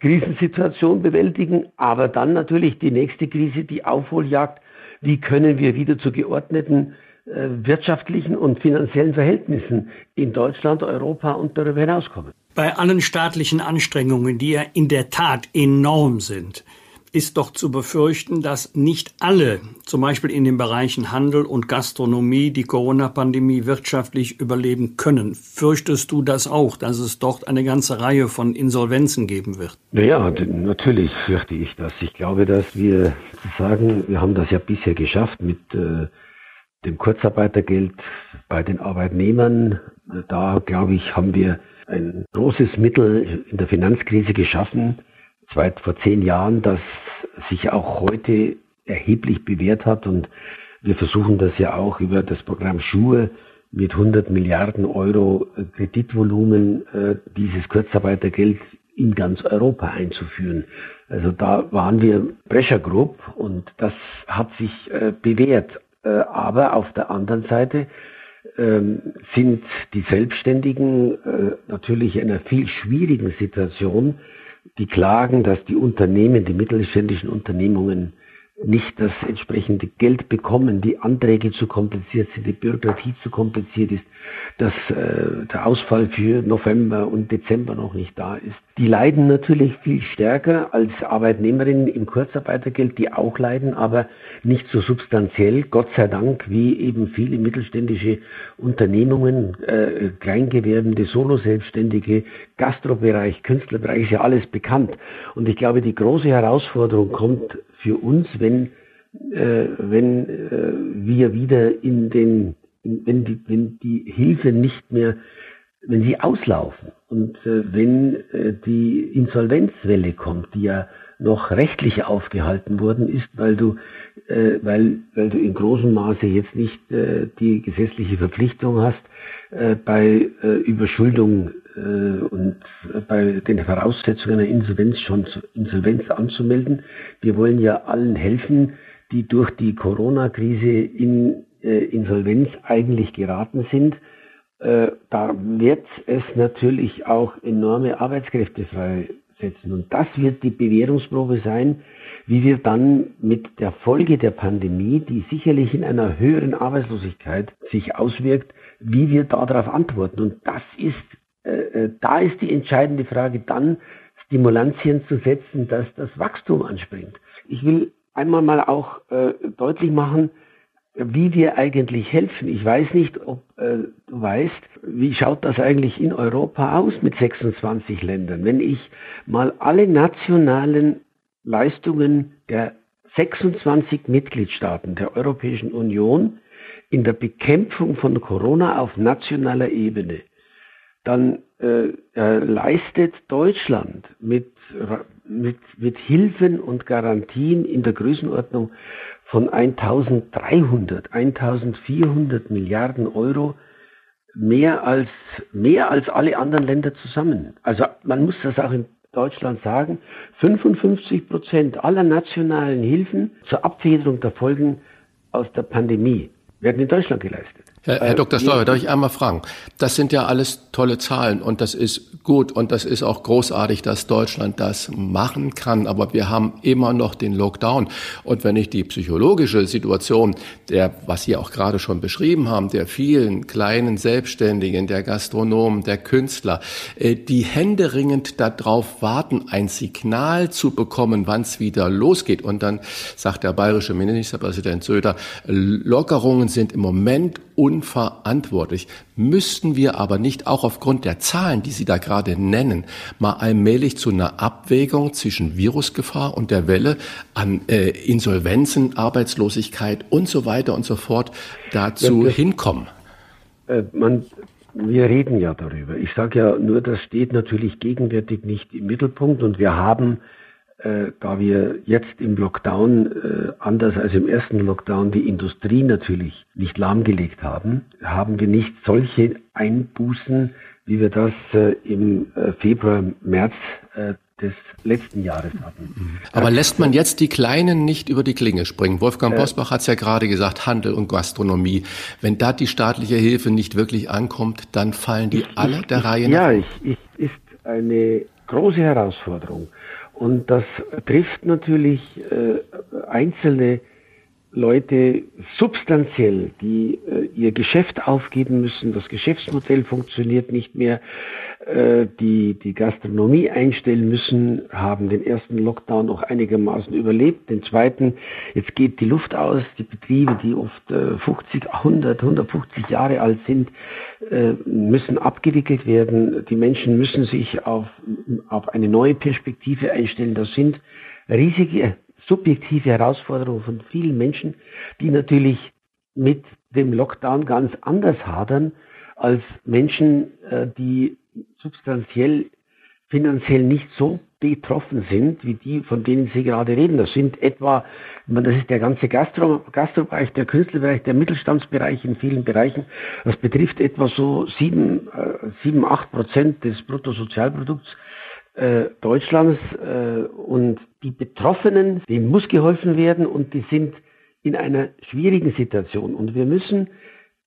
Krisensituation bewältigen, aber dann natürlich die nächste Krise, die Aufholjagd, wie können wir wieder zu geordneten äh, wirtschaftlichen und finanziellen Verhältnissen in Deutschland, Europa und darüber hinauskommen. Bei allen staatlichen Anstrengungen, die ja in der Tat enorm sind, ist doch zu befürchten, dass nicht alle, zum Beispiel in den Bereichen Handel und Gastronomie, die Corona-Pandemie wirtschaftlich überleben können. Fürchtest du das auch, dass es dort eine ganze Reihe von Insolvenzen geben wird? Naja, natürlich fürchte ich das. Ich glaube, dass wir sagen, wir haben das ja bisher geschafft mit äh, dem Kurzarbeitergeld bei den Arbeitnehmern. Da, glaube ich, haben wir ein großes Mittel in der Finanzkrise geschaffen, seit vor zehn Jahren, das sich auch heute erheblich bewährt hat und wir versuchen das ja auch über das Programm Schuhe mit 100 Milliarden Euro Kreditvolumen äh, dieses Kurzarbeitergeld in ganz Europa einzuführen. Also da waren wir Pressure Group und das hat sich äh, bewährt. Äh, aber auf der anderen Seite sind die Selbstständigen äh, natürlich in einer viel schwierigen Situation, die klagen, dass die Unternehmen, die mittelständischen Unternehmungen nicht das entsprechende Geld bekommen, die Anträge zu kompliziert sind, die Bürokratie zu kompliziert ist, dass äh, der Ausfall für November und Dezember noch nicht da ist. Die leiden natürlich viel stärker als Arbeitnehmerinnen im Kurzarbeitergeld, die auch leiden, aber nicht so substanziell, Gott sei Dank, wie eben viele mittelständische Unternehmungen, äh, Kleingewerbende, Solo-Selbstständige, Gastrobereich, Künstlerbereich, ist ja alles bekannt. Und ich glaube, die große Herausforderung kommt für uns, wenn, äh, wenn äh, wir wieder in den, wenn die, wenn die Hilfe nicht mehr, wenn sie auslaufen. Und äh, wenn äh, die Insolvenzwelle kommt, die ja noch rechtlich aufgehalten worden ist, weil du, äh, weil, weil du in großem Maße jetzt nicht äh, die gesetzliche Verpflichtung hast, äh, bei äh, Überschuldung und bei den Voraussetzungen einer Insolvenz schon Insolvenz anzumelden. Wir wollen ja allen helfen, die durch die Corona-Krise in äh, Insolvenz eigentlich geraten sind. Äh, da wird es natürlich auch enorme Arbeitskräfte freisetzen. Und das wird die Bewährungsprobe sein, wie wir dann mit der Folge der Pandemie, die sicherlich in einer höheren Arbeitslosigkeit sich auswirkt, wie wir darauf antworten. Und das ist äh, äh, da ist die entscheidende Frage dann, Stimulantien zu setzen, dass das Wachstum anspringt. Ich will einmal mal auch äh, deutlich machen, wie wir eigentlich helfen. Ich weiß nicht, ob äh, du weißt, wie schaut das eigentlich in Europa aus mit 26 Ländern. Wenn ich mal alle nationalen Leistungen der 26 Mitgliedstaaten der Europäischen Union in der Bekämpfung von Corona auf nationaler Ebene dann äh, äh, leistet Deutschland mit, mit, mit Hilfen und Garantien in der Größenordnung von 1300, 1400 Milliarden Euro mehr als, mehr als alle anderen Länder zusammen. Also man muss das auch in Deutschland sagen, 55 Prozent aller nationalen Hilfen zur Abfederung der Folgen aus der Pandemie werden in Deutschland geleistet. Herr, Herr Dr. Steuer, darf ich einmal fragen? Das sind ja alles tolle Zahlen und das ist gut und das ist auch großartig, dass Deutschland das machen kann. Aber wir haben immer noch den Lockdown. Und wenn ich die psychologische Situation der, was Sie auch gerade schon beschrieben haben, der vielen kleinen Selbstständigen, der Gastronomen, der Künstler, äh, die händeringend darauf warten, ein Signal zu bekommen, wann es wieder losgeht. Und dann sagt der bayerische Ministerpräsident Söder, Lockerungen sind im Moment unverantwortlich. Müssten wir aber nicht auch aufgrund der Zahlen, die Sie da gerade nennen, mal allmählich zu einer Abwägung zwischen Virusgefahr und der Welle an äh, Insolvenzen, Arbeitslosigkeit und so weiter und so fort dazu ja, hinkommen? Äh, man, wir reden ja darüber. Ich sage ja nur, das steht natürlich gegenwärtig nicht im Mittelpunkt und wir haben äh, da wir jetzt im Lockdown, äh, anders als im ersten Lockdown, die Industrie natürlich nicht lahmgelegt haben, haben wir nicht solche Einbußen, wie wir das äh, im äh, Februar, März äh, des letzten Jahres hatten. Mhm. Aber lässt man jetzt die Kleinen nicht über die Klinge springen? Wolfgang äh, Bosbach hat es ja gerade gesagt, Handel und Gastronomie. Wenn da die staatliche Hilfe nicht wirklich ankommt, dann fallen die ich, alle der ich, Reihe nach. Ja, ich, ist eine große Herausforderung. Und das trifft natürlich äh, einzelne Leute substanziell, die äh, ihr Geschäft aufgeben müssen. Das Geschäftsmodell funktioniert nicht mehr. Äh, die die Gastronomie einstellen müssen, haben den ersten Lockdown noch einigermaßen überlebt. Den zweiten, jetzt geht die Luft aus. Die Betriebe, die oft äh, 50, 100, 150 Jahre alt sind, äh, müssen abgewickelt werden. Die Menschen müssen sich auf, auf eine neue Perspektive einstellen. Das sind riesige subjektive Herausforderungen von vielen Menschen, die natürlich mit dem Lockdown ganz anders hadern als Menschen, äh, die substanziell finanziell nicht so betroffen sind, wie die, von denen Sie gerade reden. Das sind etwa, das ist der ganze Gastro, Gastrobereich, der Künstlerbereich, der Mittelstandsbereich in vielen Bereichen. Das betrifft etwa so sieben, äh, sieben, acht Prozent des Bruttosozialprodukts äh, Deutschlands. Äh, und die Betroffenen, denen muss geholfen werden und die sind in einer schwierigen Situation. Und wir müssen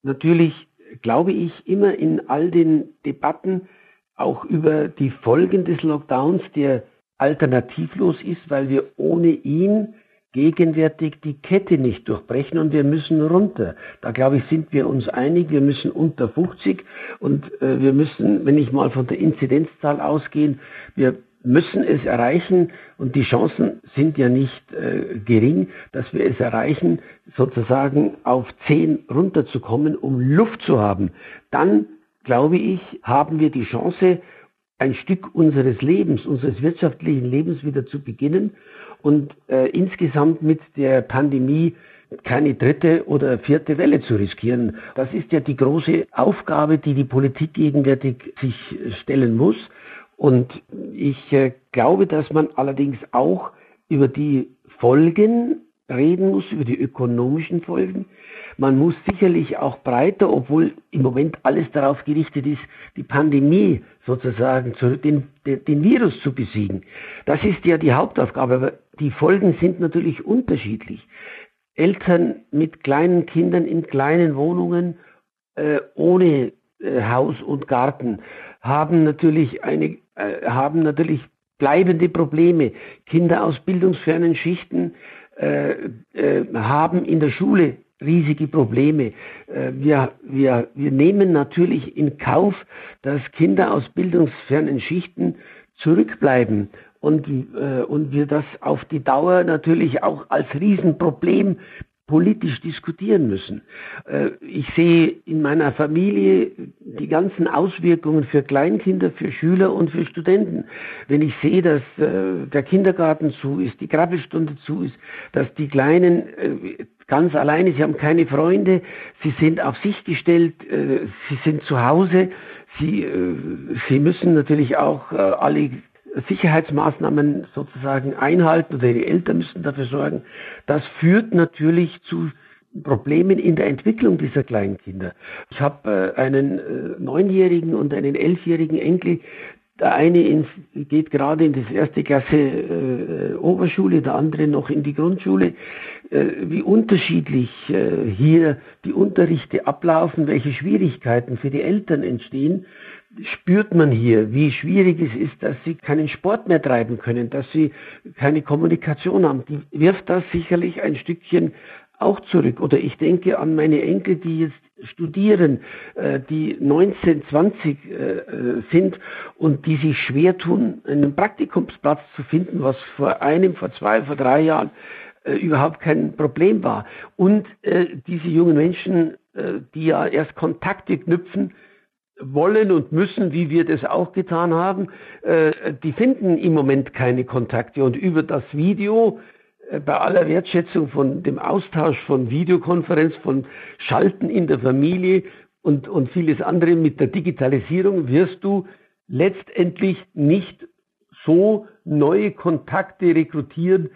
natürlich, glaube ich, immer in all den Debatten auch über die Folgen des Lockdowns, der alternativlos ist, weil wir ohne ihn gegenwärtig die Kette nicht durchbrechen und wir müssen runter. Da glaube ich, sind wir uns einig, wir müssen unter 50 und äh, wir müssen, wenn ich mal von der Inzidenzzahl ausgehen, wir müssen es erreichen und die Chancen sind ja nicht äh, gering, dass wir es erreichen, sozusagen auf 10 runterzukommen, um Luft zu haben. Dann glaube ich, haben wir die Chance, ein Stück unseres Lebens, unseres wirtschaftlichen Lebens wieder zu beginnen und äh, insgesamt mit der Pandemie keine dritte oder vierte Welle zu riskieren. Das ist ja die große Aufgabe, die die Politik gegenwärtig sich stellen muss. Und ich äh, glaube, dass man allerdings auch über die Folgen reden muss, über die ökonomischen Folgen. Man muss sicherlich auch breiter, obwohl im Moment alles darauf gerichtet ist, die Pandemie sozusagen, zu, den, den, Virus zu besiegen. Das ist ja die Hauptaufgabe, aber die Folgen sind natürlich unterschiedlich. Eltern mit kleinen Kindern in kleinen Wohnungen äh, ohne äh, Haus und Garten haben natürlich eine äh, haben natürlich bleibende Probleme. Kinder aus bildungsfernen Schichten äh, äh, haben in der Schule riesige Probleme. Äh, wir, wir, wir nehmen natürlich in Kauf, dass Kinder aus bildungsfernen Schichten zurückbleiben und, äh, und wir das auf die Dauer natürlich auch als Riesenproblem politisch diskutieren müssen. Äh, ich sehe in meiner Familie die ganzen Auswirkungen für Kleinkinder, für Schüler und für Studenten. Wenn ich sehe, dass äh, der Kindergarten zu ist, die Krabbelstunde zu ist, dass die Kleinen äh, ganz alleine, sie haben keine Freunde, sie sind auf sich gestellt, sie sind zu Hause, sie, sie müssen natürlich auch alle Sicherheitsmaßnahmen sozusagen einhalten oder ihre Eltern müssen dafür sorgen. Das führt natürlich zu Problemen in der Entwicklung dieser kleinen Kinder. Ich habe äh, einen äh, neunjährigen und einen elfjährigen Enkel, Der eine ins, geht gerade in das erste Klasse äh, Oberschule, der andere noch in die Grundschule. Äh, wie unterschiedlich äh, hier die Unterrichte ablaufen, welche Schwierigkeiten für die Eltern entstehen, spürt man hier, wie schwierig es ist, dass sie keinen Sport mehr treiben können, dass sie keine Kommunikation haben. Die wirft das sicherlich ein Stückchen auch zurück. Oder ich denke an meine Enkel, die jetzt studieren, äh, die 19, 20 äh, sind und die sich schwer tun, einen Praktikumsplatz zu finden, was vor einem, vor zwei, vor drei Jahren äh, überhaupt kein Problem war. Und diese jungen Menschen, die ja erst Kontakte knüpfen, wollen und müssen, wie wir das auch getan haben, die finden im Moment keine Kontakte. Und über das Video äh, bei aller Wertschätzung von dem Austausch von Videokonferenz, von Schalten in der Familie und, und vieles andere mit der Digitalisierung wirst du letztendlich nicht so neue Kontakte rekrutieren,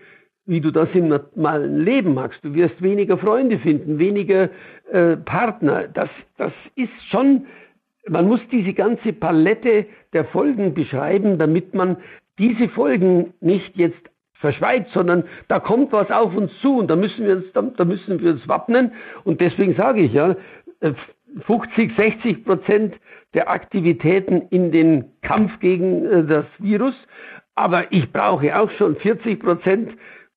wie du das im normalen Leben magst. Du wirst weniger Freunde finden, weniger äh, Partner. Das, das ist schon, man muss diese ganze Palette der Folgen beschreiben, damit man diese Folgen nicht jetzt verschweigt, sondern da kommt was auf uns zu und da müssen wir uns, da, müssen wir uns wappnen. Und deswegen sage ich ja, 50, äh, 60 Prozent der Aktivitäten in den Kampf gegen äh, das Virus. Aber ich brauche auch schon 40 Prozent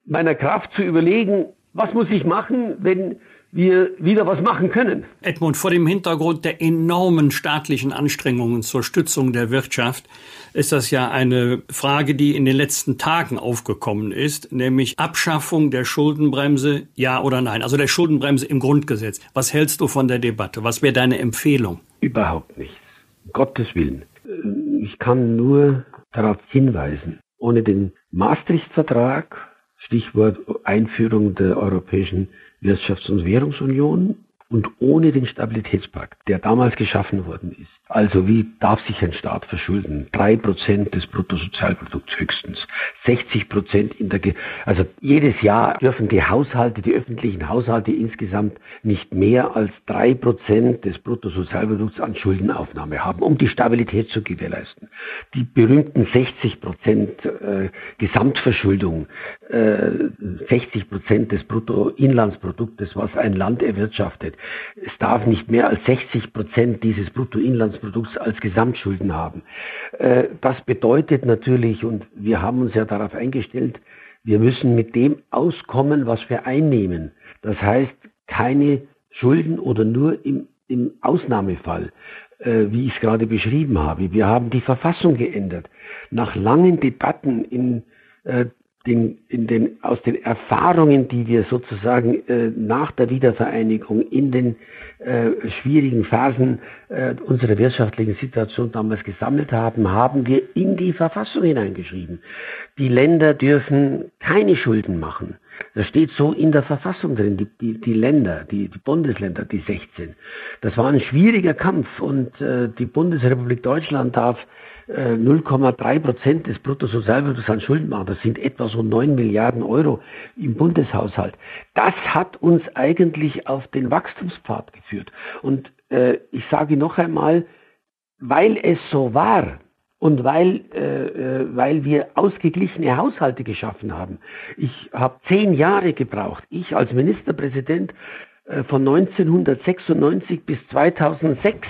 meiner Kraft zu überlegen, was muss ich machen, wenn wir wieder was machen können. Edmund, vor dem Hintergrund der enormen staatlichen Anstrengungen zur Stützung der Wirtschaft ist das ja eine Frage, die in den letzten Tagen aufgekommen ist, nämlich Abschaffung der Schuldenbremse, ja oder nein? Also der Schuldenbremse im Grundgesetz. Was hältst du von der Debatte? Was wäre deine Empfehlung? Überhaupt nichts. Gottes Willen. Ich kann nur darauf hinweisen, ohne den Maastricht-Vertrag, Stichwort Einführung der Europäischen Wirtschafts- und Währungsunion und ohne den Stabilitätspakt, der damals geschaffen worden ist. Also wie darf sich ein Staat verschulden? Drei Prozent des Bruttosozialprodukts höchstens. 60 Prozent in der, Ge also jedes Jahr dürfen die Haushalte, die öffentlichen Haushalte insgesamt nicht mehr als drei Prozent des Bruttosozialprodukts an Schuldenaufnahme haben, um die Stabilität zu gewährleisten. Die berühmten 60 Prozent äh, Gesamtverschuldung, äh, 60 Prozent des Bruttoinlandsproduktes, was ein Land erwirtschaftet es darf nicht mehr als 60 Prozent dieses Bruttoinlandsprodukts als Gesamtschulden haben. Äh, das bedeutet natürlich, und wir haben uns ja darauf eingestellt, wir müssen mit dem auskommen, was wir einnehmen. Das heißt, keine Schulden oder nur im, im Ausnahmefall, äh, wie ich es gerade beschrieben habe. Wir haben die Verfassung geändert. Nach langen Debatten in äh, den, in den, aus den Erfahrungen, die wir sozusagen äh, nach der Wiedervereinigung in den äh, schwierigen Phasen äh, unserer wirtschaftlichen Situation damals gesammelt haben, haben wir in die Verfassung hineingeschrieben. Die Länder dürfen keine Schulden machen. Das steht so in der Verfassung drin, die, die, die Länder, die, die Bundesländer, die 16. Das war ein schwieriger Kampf und äh, die Bundesrepublik Deutschland darf 0,3 Prozent des Bruttosozialprodukts an Schulden machen. Das sind etwa so 9 Milliarden Euro im Bundeshaushalt. Das hat uns eigentlich auf den Wachstumspfad geführt. Und äh, ich sage noch einmal, weil es so war, und weil, äh, äh weil wir ausgeglichene Haushalte geschaffen haben. Ich habe zehn Jahre gebraucht, ich als Ministerpräsident äh, von 1996 bis 2006,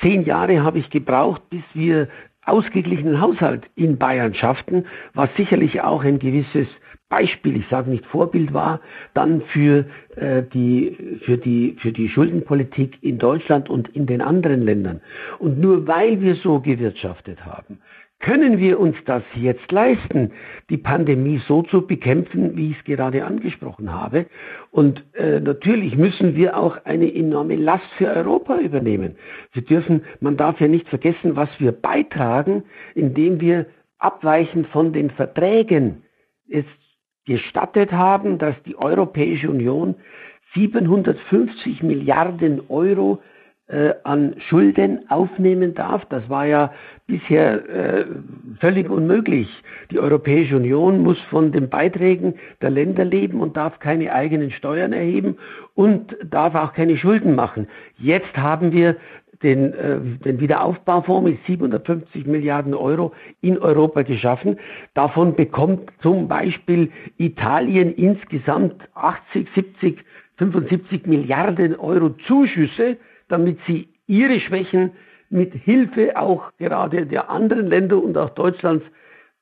zehn Jahre habe ich gebraucht, bis wir ausgeglichenen Haushalt in Bayern schafften, was sicherlich auch ein gewisses Beispiel, ich sage nicht Vorbild war, dann für, äh, die, für, die, für die Schuldenpolitik in Deutschland und in den anderen Ländern. Und nur weil wir so gewirtschaftet haben, können wir uns das jetzt leisten, die Pandemie so zu bekämpfen, wie ich es gerade angesprochen habe? Und äh, natürlich müssen wir auch eine enorme Last für Europa übernehmen. Wir dürfen, man darf ja nicht vergessen, was wir beitragen, indem wir abweichend von den Verträgen jetzt gestattet haben, dass die Europäische Union 750 Milliarden Euro an Schulden aufnehmen darf. Das war ja bisher äh, völlig unmöglich. Die Europäische Union muss von den Beiträgen der Länder leben und darf keine eigenen Steuern erheben und darf auch keine Schulden machen. Jetzt haben wir den, äh, den Wiederaufbaufonds mit 750 Milliarden Euro in Europa geschaffen. Davon bekommt zum Beispiel Italien insgesamt 80, 70, 75 Milliarden Euro Zuschüsse, damit sie ihre Schwächen mit Hilfe auch gerade der anderen Länder und auch Deutschlands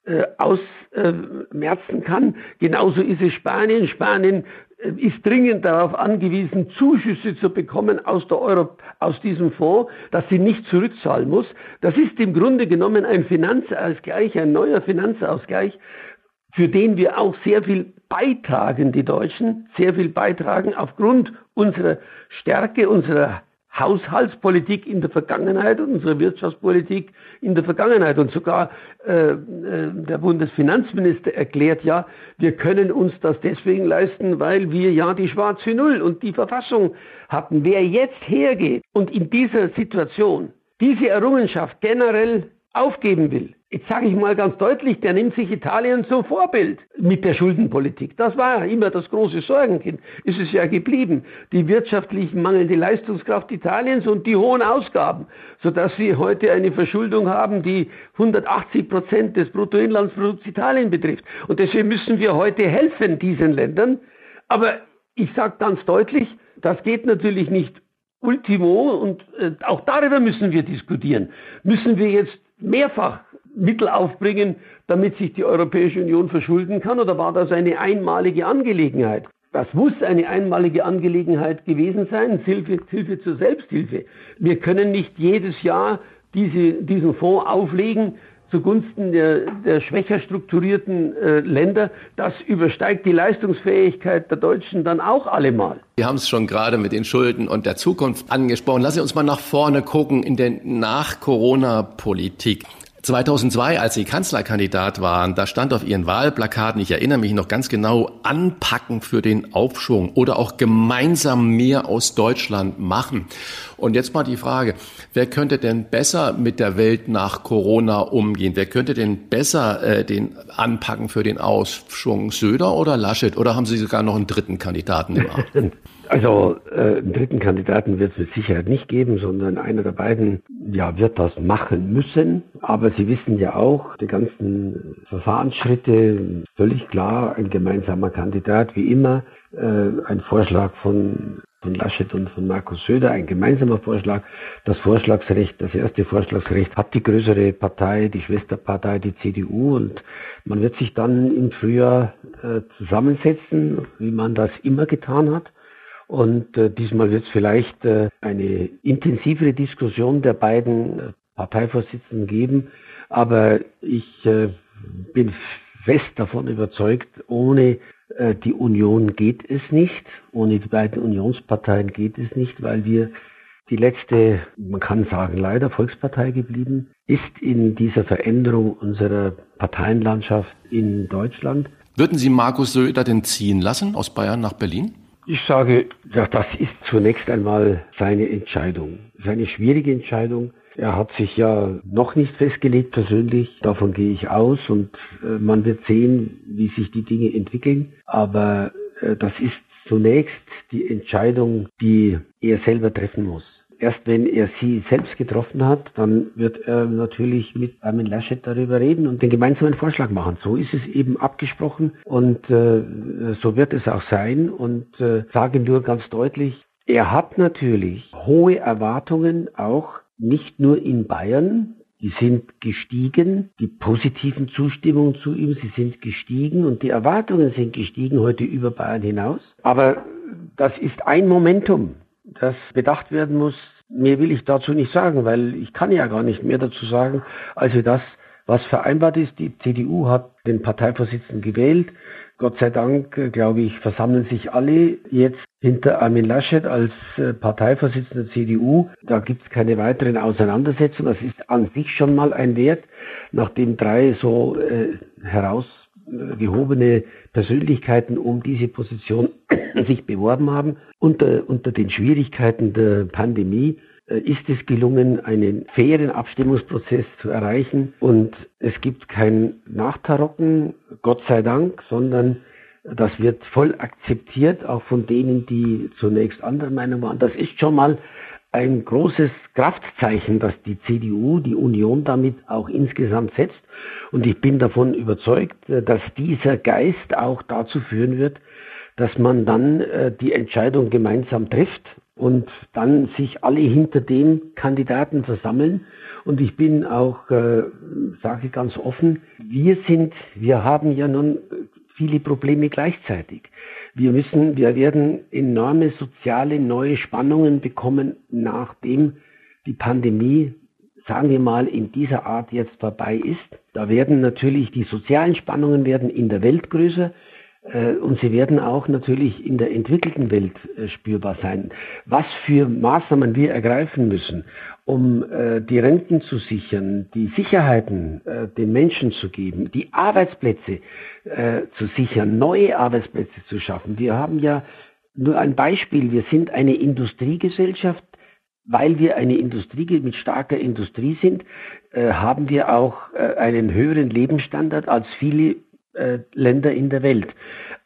äh, ausmerzen äh, kann. Genauso ist es Spanien. Spanien äh, ist dringend darauf angewiesen, Zuschüsse zu bekommen aus, der Euro, aus diesem Fonds, dass sie nicht zurückzahlen muss. Das ist im Grunde genommen ein Finanzausgleich, ein neuer Finanzausgleich, für den wir auch sehr viel beitragen, die Deutschen, sehr viel beitragen aufgrund unserer Stärke, unserer Haushaltspolitik in der Vergangenheit und unsere Wirtschaftspolitik in der Vergangenheit. Und sogar äh, äh, der Bundesfinanzminister erklärt ja, wir können uns das deswegen leisten, weil wir ja die schwarze Null und die Verfassung hatten. Wer jetzt hergeht und in dieser Situation diese Errungenschaft generell aufgeben will, jetzt sage ich mal ganz deutlich, der nimmt sich Italien zum Vorbild mit der Schuldenpolitik. Das war immer das große Sorgenkind. Ist es ja geblieben. Die wirtschaftlich mangelnde Leistungskraft Italiens und die hohen Ausgaben, sodass wir heute eine Verschuldung haben, die 180 Prozent des Bruttoinlandsprodukts Italien betrifft. Und deswegen müssen wir heute helfen diesen Ländern. Aber ich sage ganz deutlich, das geht natürlich nicht Ultimo und äh, auch darüber müssen wir diskutieren. Müssen wir jetzt mehrfach Mittel aufbringen, damit sich die Europäische Union verschulden kann? Oder war das eine einmalige Angelegenheit? Das muss eine einmalige Angelegenheit gewesen sein, Hilfe, Hilfe zur Selbsthilfe. Wir können nicht jedes Jahr diese, diesen Fonds auflegen zugunsten der, der schwächer strukturierten äh, Länder. Das übersteigt die Leistungsfähigkeit der Deutschen dann auch allemal. Wir haben es schon gerade mit den Schulden und der Zukunft angesprochen. Lassen Sie uns mal nach vorne gucken in der Nach-Corona-Politik. 2002, als Sie Kanzlerkandidat waren, da stand auf Ihren Wahlplakaten, ich erinnere mich noch ganz genau, anpacken für den Aufschwung oder auch gemeinsam mehr aus Deutschland machen. Und jetzt mal die Frage, wer könnte denn besser mit der Welt nach Corona umgehen? Wer könnte denn besser äh, den anpacken für den Aufschwung? Söder oder Laschet? Oder haben Sie sogar noch einen dritten Kandidaten im Arm? (laughs) Also äh, einen dritten Kandidaten wird es mit Sicherheit nicht geben, sondern einer der beiden ja, wird das machen müssen. Aber Sie wissen ja auch, die ganzen Verfahrensschritte, völlig klar, ein gemeinsamer Kandidat, wie immer, äh, ein Vorschlag von von Laschet und von Markus Söder, ein gemeinsamer Vorschlag. Das Vorschlagsrecht, das erste Vorschlagsrecht hat die größere Partei, die Schwesterpartei, die CDU und man wird sich dann im Frühjahr äh, zusammensetzen, wie man das immer getan hat und äh, diesmal wird es vielleicht äh, eine intensivere Diskussion der beiden äh, Parteivorsitzenden geben. Aber ich äh, bin fest davon überzeugt, ohne äh, die Union geht es nicht. Ohne die beiden Unionsparteien geht es nicht, weil wir die letzte, man kann sagen, leider Volkspartei geblieben ist in dieser Veränderung unserer Parteienlandschaft in Deutschland. Würden Sie Markus Söder denn ziehen lassen aus Bayern nach Berlin? Ich sage, ja, das ist zunächst einmal seine Entscheidung. Seine schwierige Entscheidung. Er hat sich ja noch nicht festgelegt persönlich. Davon gehe ich aus und äh, man wird sehen, wie sich die Dinge entwickeln. Aber äh, das ist zunächst die Entscheidung, die er selber treffen muss. Erst wenn er sie selbst getroffen hat, dann wird er natürlich mit Armin Laschet darüber reden und den gemeinsamen Vorschlag machen. So ist es eben abgesprochen und äh, so wird es auch sein. Und äh, sage nur ganz deutlich, er hat natürlich hohe Erwartungen auch nicht nur in Bayern, die sind gestiegen, die positiven Zustimmungen zu ihm, sie sind gestiegen und die Erwartungen sind gestiegen heute über Bayern hinaus. Aber das ist ein Momentum das bedacht werden muss. Mehr will ich dazu nicht sagen, weil ich kann ja gar nicht mehr dazu sagen, als das, was vereinbart ist. Die CDU hat den Parteivorsitzenden gewählt. Gott sei Dank, äh, glaube ich, versammeln sich alle jetzt hinter Armin Laschet als äh, Parteivorsitzender der CDU. Da gibt es keine weiteren Auseinandersetzungen. Das ist an sich schon mal ein Wert, nachdem drei so äh, herausgehobene Persönlichkeiten um diese Position (clears throat) sich beworben haben. Unter, unter den Schwierigkeiten der Pandemie äh, ist es gelungen, einen fairen Abstimmungsprozess zu erreichen. Und es gibt kein Nachtarocken, Gott sei Dank, sondern das wird voll akzeptiert, auch von denen, die zunächst anderer Meinung waren. Das ist schon mal ein großes Kraftzeichen, das die CDU, die Union damit auch insgesamt setzt. Und ich bin davon überzeugt, dass dieser Geist auch dazu führen wird, dass man dann äh, die Entscheidung gemeinsam trifft und dann sich alle hinter dem Kandidaten versammeln. Und ich bin auch, äh, sage ganz offen, wir sind, wir haben ja nun viele Probleme gleichzeitig. Wir müssen, wir werden enorme soziale neue Spannungen bekommen, nachdem die Pandemie, sagen wir mal, in dieser Art jetzt vorbei ist. Da werden natürlich die sozialen Spannungen werden in der Welt größer. Äh, und sie werden auch natürlich in der entwickelten Welt äh, spürbar sein. Was für Maßnahmen wir ergreifen müssen, um äh, die Renten zu sichern, die Sicherheiten den Menschen zu geben, die Arbeitsplätze zu sichern, neue Arbeitsplätze zu schaffen. Wir haben ja nur ein Beispiel. Wir sind eine Industriegesellschaft. Weil wir eine Industrie mit starker Industrie sind, haben wir auch einen höheren Lebensstandard als viele äh, Länder in der Welt.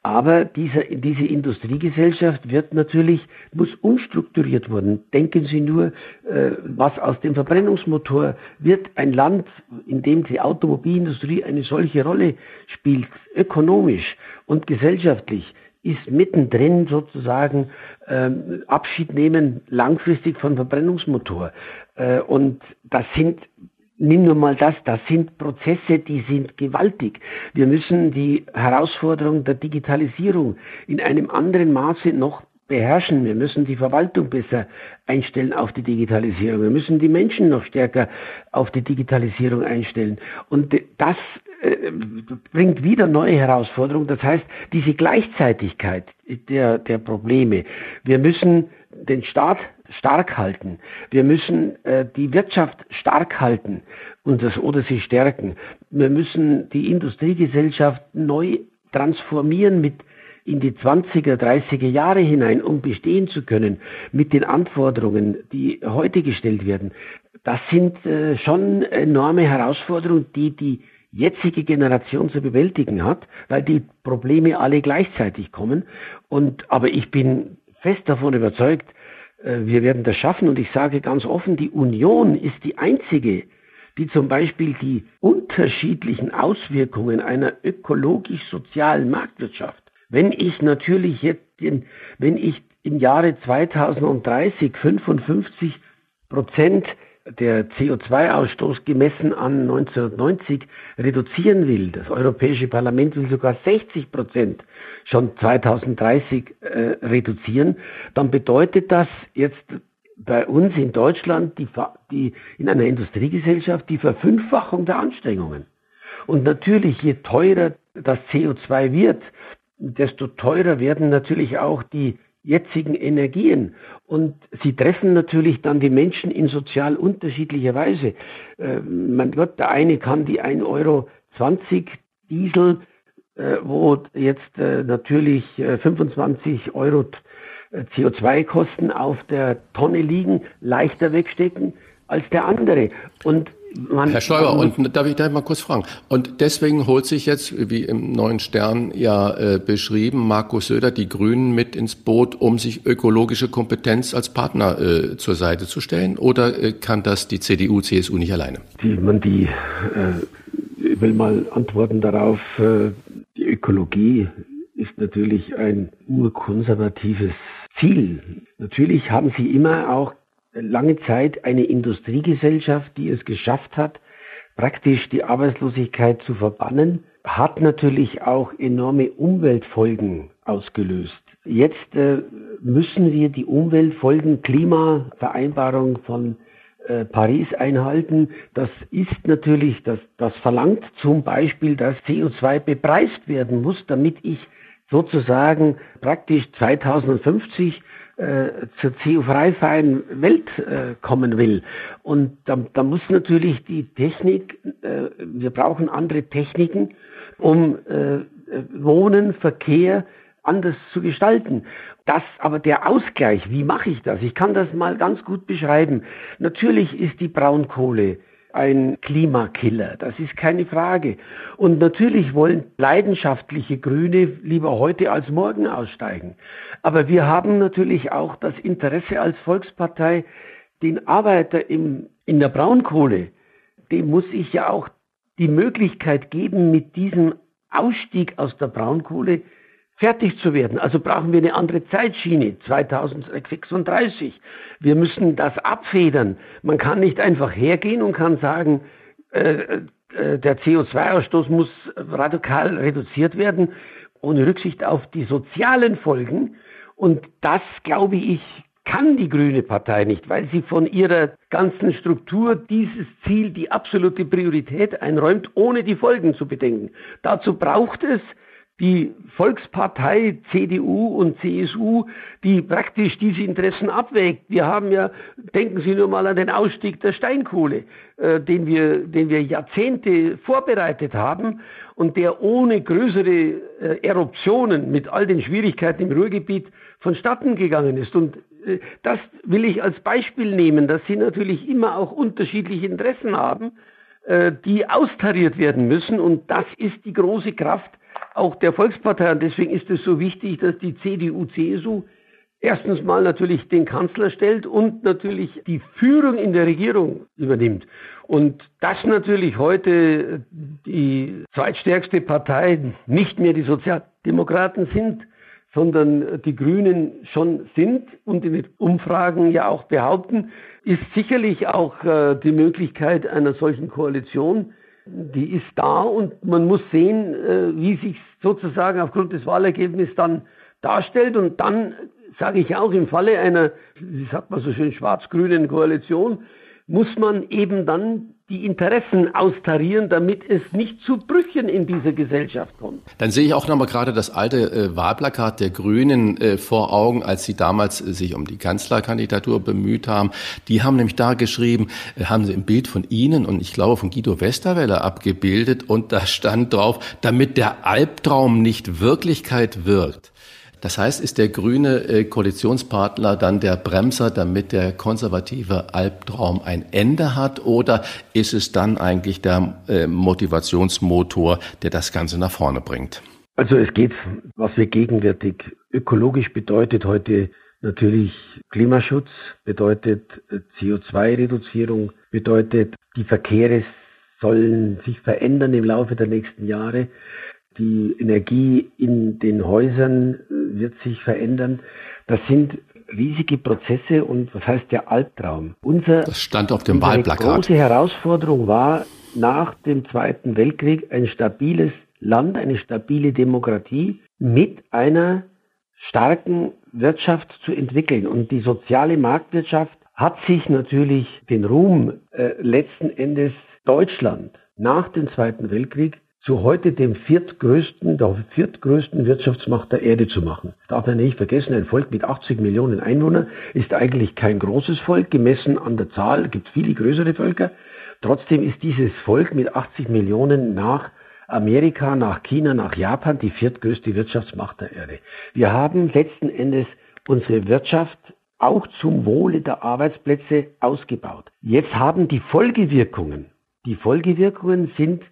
Aber diese, diese Industriegesellschaft wird natürlich, muss umstrukturiert werden. Denken Sie nur, äh, was aus dem Verbrennungsmotor wird ein Land, in dem die Automobilindustrie eine solche Rolle spielt, ökonomisch und gesellschaftlich, ist mittendrin sozusagen ähm, Abschied nehmen langfristig von Verbrennungsmotor. Äh, und das sind nimm nur mal das, das sind Prozesse, die sind gewaltig. Wir müssen die Herausforderung der Digitalisierung in einem anderen Maße noch beherrschen. Wir müssen die Verwaltung besser einstellen auf die Digitalisierung. Wir müssen die Menschen noch stärker auf die Digitalisierung einstellen. Und das äh, bringt wieder neue Herausforderungen. Das heißt, diese Gleichzeitigkeit der, der Probleme. Wir müssen den Staat stark halten. Wir müssen äh, die Wirtschaft stark halten und das, oder sie stärken. Wir müssen die Industriegesellschaft neu transformieren mit in die 20er, 30er Jahre hinein, um bestehen zu können mit den Anforderungen, die heute gestellt werden. Das sind äh, schon enorme Herausforderungen, die die jetzige Generation zu bewältigen hat, weil die Probleme alle gleichzeitig kommen. Und, aber ich bin fest davon überzeugt, wir werden das schaffen. Und ich sage ganz offen, die Union ist die einzige, die zum Beispiel die unterschiedlichen Auswirkungen einer ökologisch-sozialen Marktwirtschaft, wenn ich natürlich jetzt, den, wenn ich im Jahre 2030 55 Prozent der CO2-Ausstoß gemessen an 1990 reduzieren will, das Europäische Parlament will sogar 60 Prozent schon 2030 äh, reduzieren, dann bedeutet das jetzt bei uns in Deutschland die, die, in einer Industriegesellschaft die Verfünffachung der Anstrengungen. Und natürlich, je teurer das CO2 wird, desto teurer werden natürlich auch die jetzigen Energien. Und sie treffen natürlich dann die Menschen in sozial unterschiedlicher Weise. Äh, mein Gott, der eine kann die 1,20 Euro Diesel, äh, wo jetzt äh, natürlich 25 äh, Euro äh, CO2-Kosten auf der Tonne liegen, leichter wegstecken als der andere. Und man, Herr Schäuber, und darf ich da mal kurz fragen? Und deswegen holt sich jetzt, wie im neuen Stern ja äh, beschrieben, Markus Söder die Grünen mit ins Boot, um sich ökologische Kompetenz als Partner äh, zur Seite zu stellen? Oder äh, kann das die CDU, CSU nicht alleine? Die, man die, äh, ich will mal antworten darauf, äh, die Ökologie ist natürlich ein urkonservatives Ziel. Natürlich haben sie immer auch lange Zeit eine Industriegesellschaft, die es geschafft hat, praktisch die Arbeitslosigkeit zu verbannen, hat natürlich auch enorme Umweltfolgen ausgelöst. Jetzt äh, müssen wir die Umweltfolgen Klimavereinbarung von äh, Paris einhalten. Das ist natürlich, das, das verlangt zum Beispiel, dass CO2 bepreist werden muss, damit ich sozusagen praktisch 2050 äh, zur CO-freien Welt äh, kommen will. Und da, da muss natürlich die Technik, äh, wir brauchen andere Techniken, um äh, Wohnen, Verkehr anders zu gestalten. Das aber der Ausgleich, wie mache ich das? Ich kann das mal ganz gut beschreiben. Natürlich ist die Braunkohle ein Klimakiller, das ist keine Frage. Und natürlich wollen leidenschaftliche Grüne lieber heute als morgen aussteigen. Aber wir haben natürlich auch das Interesse als Volkspartei, den Arbeiter im, in der Braunkohle, dem muss ich ja auch die Möglichkeit geben, mit diesem Ausstieg aus der Braunkohle fertig zu werden. Also brauchen wir eine andere Zeitschiene, 2036. Wir müssen das abfedern. Man kann nicht einfach hergehen und kann sagen, äh, äh, der CO2-Ausstoß muss radikal reduziert werden, ohne Rücksicht auf die sozialen Folgen. Und das, glaube ich, kann die Grüne Partei nicht, weil sie von ihrer ganzen Struktur dieses Ziel die absolute Priorität einräumt, ohne die Folgen zu bedenken. Dazu braucht es die Volkspartei CDU und CSU, die praktisch diese Interessen abwägt. Wir haben ja, denken Sie nur mal an den Ausstieg der Steinkohle, äh, den, wir, den wir Jahrzehnte vorbereitet haben und der ohne größere äh, Eruptionen mit all den Schwierigkeiten im Ruhrgebiet vonstatten gegangen ist. Und äh, das will ich als Beispiel nehmen, dass Sie natürlich immer auch unterschiedliche Interessen haben, äh, die austariert werden müssen. Und das ist die große Kraft auch der Volkspartei. Und deswegen ist es so wichtig, dass die CDU, CSU erstens mal natürlich den Kanzler stellt und natürlich die Führung in der Regierung übernimmt. Und dass natürlich heute die zweitstärkste Partei nicht mehr die Sozialdemokraten sind, sondern die Grünen schon sind und den Umfragen ja auch behaupten, ist sicherlich auch äh, die Möglichkeit einer solchen Koalition die ist da und man muss sehen, äh, wie sich sozusagen aufgrund des Wahlergebnisses dann darstellt. Und dann sage ich auch im Falle einer, wie sagt man so schön, schwarz-grünen Koalition, muss man eben dann die Interessen austarieren, damit es nicht zu Brüchen in dieser Gesellschaft kommt. Dann sehe ich auch nochmal gerade das alte äh, Wahlplakat der Grünen äh, vor Augen, als sie damals äh, sich um die Kanzlerkandidatur bemüht haben. Die haben nämlich da geschrieben, äh, haben sie ein Bild von Ihnen und ich glaube von Guido Westerwelle abgebildet und da stand drauf, damit der Albtraum nicht Wirklichkeit wird. Das heißt, ist der grüne äh, Koalitionspartner dann der Bremser, damit der konservative Albtraum ein Ende hat? Oder ist es dann eigentlich der äh, Motivationsmotor, der das Ganze nach vorne bringt? Also es geht, was wir gegenwärtig ökologisch bedeutet heute natürlich Klimaschutz, bedeutet äh, CO2-Reduzierung, bedeutet die Verkehre sollen sich verändern im Laufe der nächsten Jahre die Energie in den Häusern äh, wird sich verändern. Das sind riesige Prozesse und was heißt der Albtraum? Unser, das stand auf dem Wahlplakat. Große Herausforderung war nach dem Zweiten Weltkrieg ein stabiles Land, eine stabile Demokratie mit einer starken Wirtschaft zu entwickeln. Und die soziale Marktwirtschaft hat sich natürlich den Ruhm äh, letzten Endes Deutschland nach dem Zweiten Weltkrieg zu heute dem viertgrößten, der viertgrößten Wirtschaftsmacht der Erde zu machen. Darf man nicht vergessen, ein Volk mit 80 Millionen Einwohnern ist eigentlich kein großes Volk, gemessen an der Zahl, gibt viele größere Völker. Trotzdem ist dieses Volk mit 80 Millionen nach Amerika, nach China, nach Japan die viertgrößte Wirtschaftsmacht der Erde. Wir haben letzten Endes unsere Wirtschaft auch zum Wohle der Arbeitsplätze ausgebaut. Jetzt haben die Folgewirkungen, die Folgewirkungen sind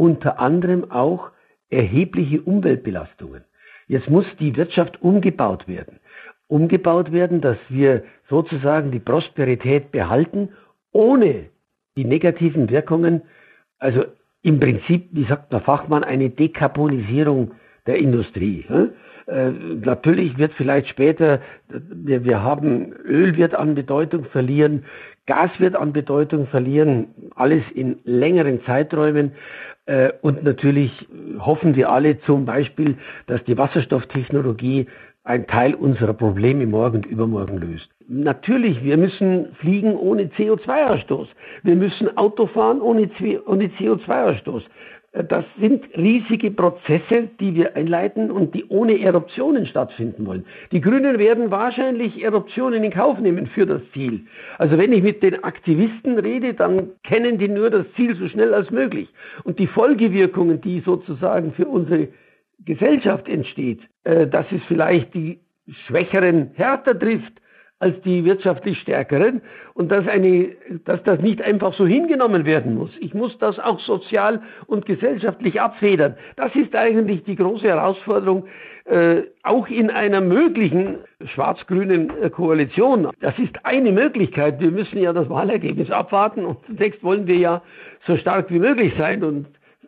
unter anderem auch erhebliche Umweltbelastungen. Jetzt muss die Wirtschaft umgebaut werden. Umgebaut werden, dass wir sozusagen die Prosperität behalten, ohne die negativen Wirkungen, also im Prinzip, wie sagt der Fachmann, eine Dekarbonisierung der Industrie. Äh, natürlich wird vielleicht später, wir, wir haben, Öl wird an Bedeutung verlieren, Gas wird an Bedeutung verlieren, alles in längeren Zeiträumen. Äh, und natürlich hoffen wir alle zum Beispiel, dass die Wasserstofftechnologie ein Teil unserer Probleme morgen und übermorgen löst. Natürlich, wir müssen fliegen ohne CO2-Ausstoß. Wir müssen Auto fahren ohne CO2-Ausstoß. Das sind riesige Prozesse, die wir einleiten und die ohne Eruptionen stattfinden wollen. Die Grünen werden wahrscheinlich Eruptionen in Kauf nehmen für das Ziel. Also wenn ich mit den Aktivisten rede, dann kennen die nur das Ziel so schnell als möglich. Und die Folgewirkungen, die sozusagen für unsere Gesellschaft entsteht, äh, dass es vielleicht die Schwächeren härter trifft als die wirtschaftlich Stärkeren und dass, eine, dass das nicht einfach so hingenommen werden muss. Ich muss das auch sozial und gesellschaftlich abfedern. Das ist eigentlich die große Herausforderung, äh, auch in einer möglichen schwarz-grünen äh, Koalition. Das ist eine Möglichkeit. Wir müssen ja das Wahlergebnis abwarten und zunächst wollen wir ja so stark wie möglich sein und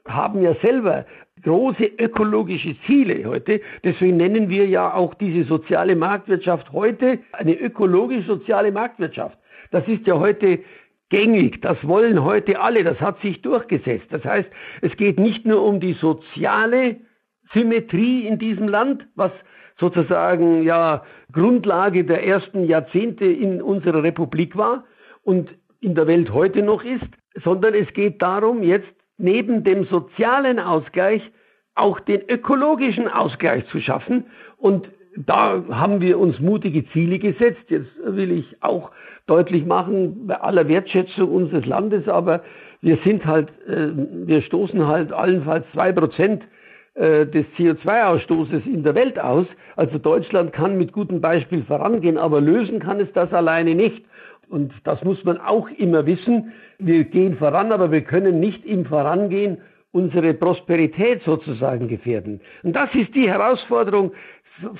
haben ja selber große ökologische Ziele heute. Deswegen nennen wir ja auch diese soziale Marktwirtschaft heute eine ökologisch-soziale Marktwirtschaft. Das ist ja heute gängig. Das wollen heute alle. Das hat sich durchgesetzt. Das heißt, es geht nicht nur um die soziale Symmetrie in diesem Land, was sozusagen ja Grundlage der ersten Jahrzehnte in unserer Republik war und in der Welt heute noch ist, sondern es geht darum, jetzt neben dem sozialen Ausgleich auch den ökologischen Ausgleich zu schaffen. Und da haben wir uns mutige Ziele gesetzt. Jetzt will ich auch deutlich machen, bei aller Wertschätzung unseres Landes, aber wir sind halt, äh, wir stoßen halt allenfalls zwei Prozent äh, des CO2-Ausstoßes in der Welt aus. Also Deutschland kann mit gutem Beispiel vorangehen, aber lösen kann es das alleine nicht. Und das muss man auch immer wissen. Wir gehen voran, aber wir können nicht im Vorangehen unsere Prosperität sozusagen gefährden. Und das ist die Herausforderung,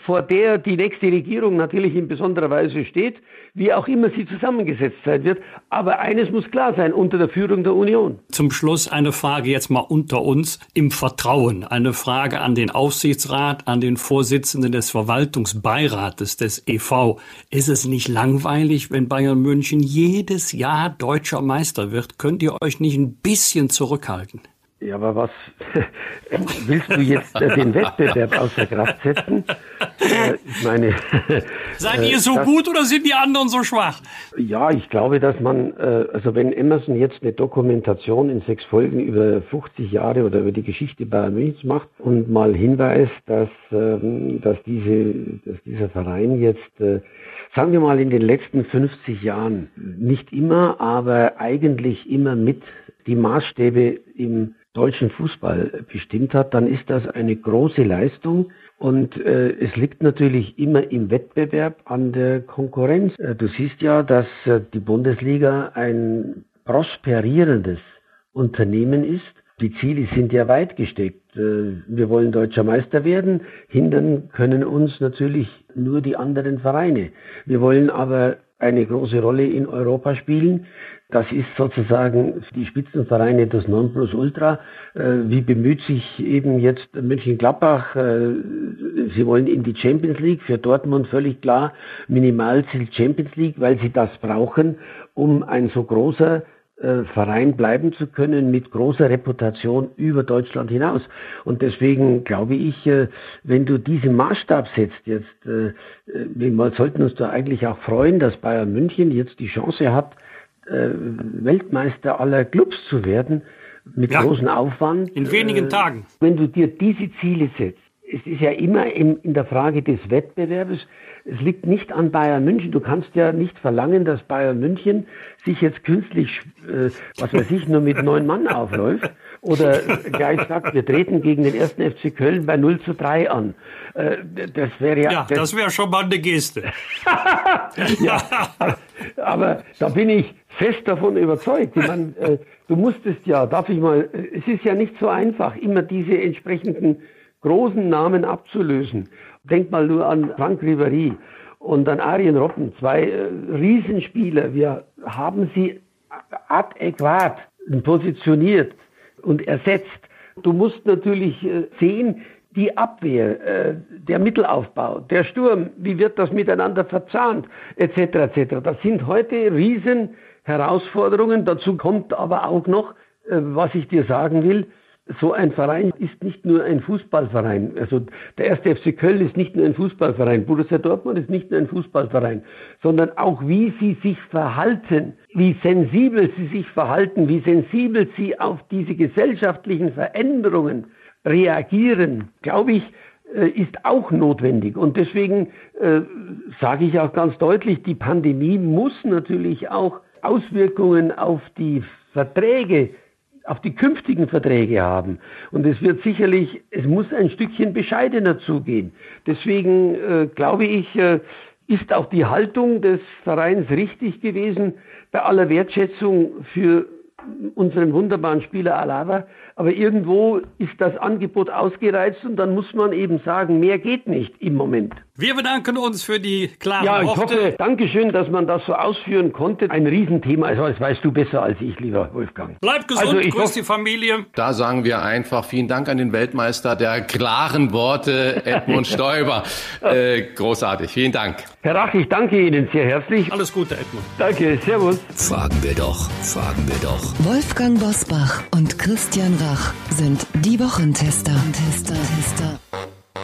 vor der die nächste Regierung natürlich in besonderer Weise steht, wie auch immer sie zusammengesetzt sein wird. Aber eines muss klar sein, unter der Führung der Union. Zum Schluss eine Frage jetzt mal unter uns im Vertrauen. Eine Frage an den Aufsichtsrat, an den Vorsitzenden des Verwaltungsbeirates des EV. Ist es nicht langweilig, wenn Bayern München jedes Jahr deutscher Meister wird? Könnt ihr euch nicht ein bisschen zurückhalten? Ja, aber was (laughs) willst du jetzt äh, den Wettbewerb außer Kraft setzen? Äh, ich meine, (laughs) seid ihr so das, gut oder sind die anderen so schwach? Ja, ich glaube, dass man, äh, also wenn Emerson jetzt eine Dokumentation in sechs Folgen über 50 Jahre oder über die Geschichte Bayern Münchens macht und mal hinweist, dass, ähm, dass diese, dass dieser Verein jetzt äh, sagen wir mal in den letzten 50 Jahren nicht immer, aber eigentlich immer mit die Maßstäbe im deutschen Fußball bestimmt hat, dann ist das eine große Leistung. Und äh, es liegt natürlich immer im Wettbewerb an der Konkurrenz. Äh, du siehst ja, dass äh, die Bundesliga ein prosperierendes Unternehmen ist. Die Ziele sind ja weit gesteckt. Äh, wir wollen deutscher Meister werden. Hindern können uns natürlich nur die anderen Vereine. Wir wollen aber eine große Rolle in Europa spielen. Das ist sozusagen für die Spitzenvereine das Nonplusultra. Äh, wie bemüht sich eben jetzt Mönchengladbach? Äh, sie wollen in die Champions League. Für Dortmund völlig klar Minimalziel Champions League, weil sie das brauchen, um ein so großer äh, Verein bleiben zu können mit großer Reputation über Deutschland hinaus. Und deswegen glaube ich, wenn du diesen Maßstab setzt, jetzt, wir sollten uns da eigentlich auch freuen, dass Bayern München jetzt die Chance hat, äh, Weltmeister aller Clubs zu werden, mit ja, großem Aufwand. In wenigen äh, Tagen. Wenn du dir diese Ziele setzt, es ist ja immer in, in der Frage des Wettbewerbs, es liegt nicht an Bayern München. Du kannst ja nicht verlangen, dass Bayern München sich jetzt künstlich, äh, was weiß ich, nur mit neun Mann aufläuft oder gleich sagt, wir treten gegen den ersten FC Köln bei 0 zu 3 an. Äh, das wäre ja. Ja, das, das wäre schon mal eine Geste. (laughs) ja, aber da bin ich fest davon überzeugt. Ich meine, äh, du musstest ja, darf ich mal, äh, es ist ja nicht so einfach, immer diese entsprechenden großen Namen abzulösen. Denk mal nur an Frank Riveri und an Arjen Robben, zwei äh, Riesenspieler. Wir haben sie adäquat positioniert und ersetzt. Du musst natürlich äh, sehen, die Abwehr, äh, der Mittelaufbau, der Sturm, wie wird das miteinander verzahnt, etc. etc. Das sind heute riesen Herausforderungen. Dazu kommt aber auch noch, was ich dir sagen will, so ein Verein ist nicht nur ein Fußballverein. Also der erste FC Köln ist nicht nur ein Fußballverein. Borussia Dortmund ist nicht nur ein Fußballverein, sondern auch wie sie sich verhalten, wie sensibel sie sich verhalten, wie sensibel sie auf diese gesellschaftlichen Veränderungen reagieren, glaube ich, äh, ist auch notwendig. Und deswegen äh, sage ich auch ganz deutlich, die Pandemie muss natürlich auch Auswirkungen auf die Verträge auf die künftigen Verträge haben. Und es wird sicherlich, es muss ein Stückchen bescheidener zugehen. Deswegen äh, glaube ich, äh, ist auch die Haltung des Vereins richtig gewesen, bei aller Wertschätzung für unseren wunderbaren Spieler Alava. Aber irgendwo ist das Angebot ausgereizt und dann muss man eben sagen, mehr geht nicht im Moment. Wir bedanken uns für die klaren Ja, ich Worte. hoffe, Dankeschön, dass man das so ausführen konnte. Ein Riesenthema, also das weißt du besser als ich, lieber Wolfgang. Bleib gesund, Also ich grüß hoffe- die Familie. Da sagen wir einfach vielen Dank an den Weltmeister der klaren Worte, Edmund (laughs) Stoiber. Äh, großartig, vielen Dank. Herr Rach, ich danke Ihnen sehr herzlich. Alles Gute, Edmund. Danke, Servus. Fragen wir doch, fragen wir doch. Wolfgang Bosbach und Christian Rach sind die Wochentester. Tester, Tester.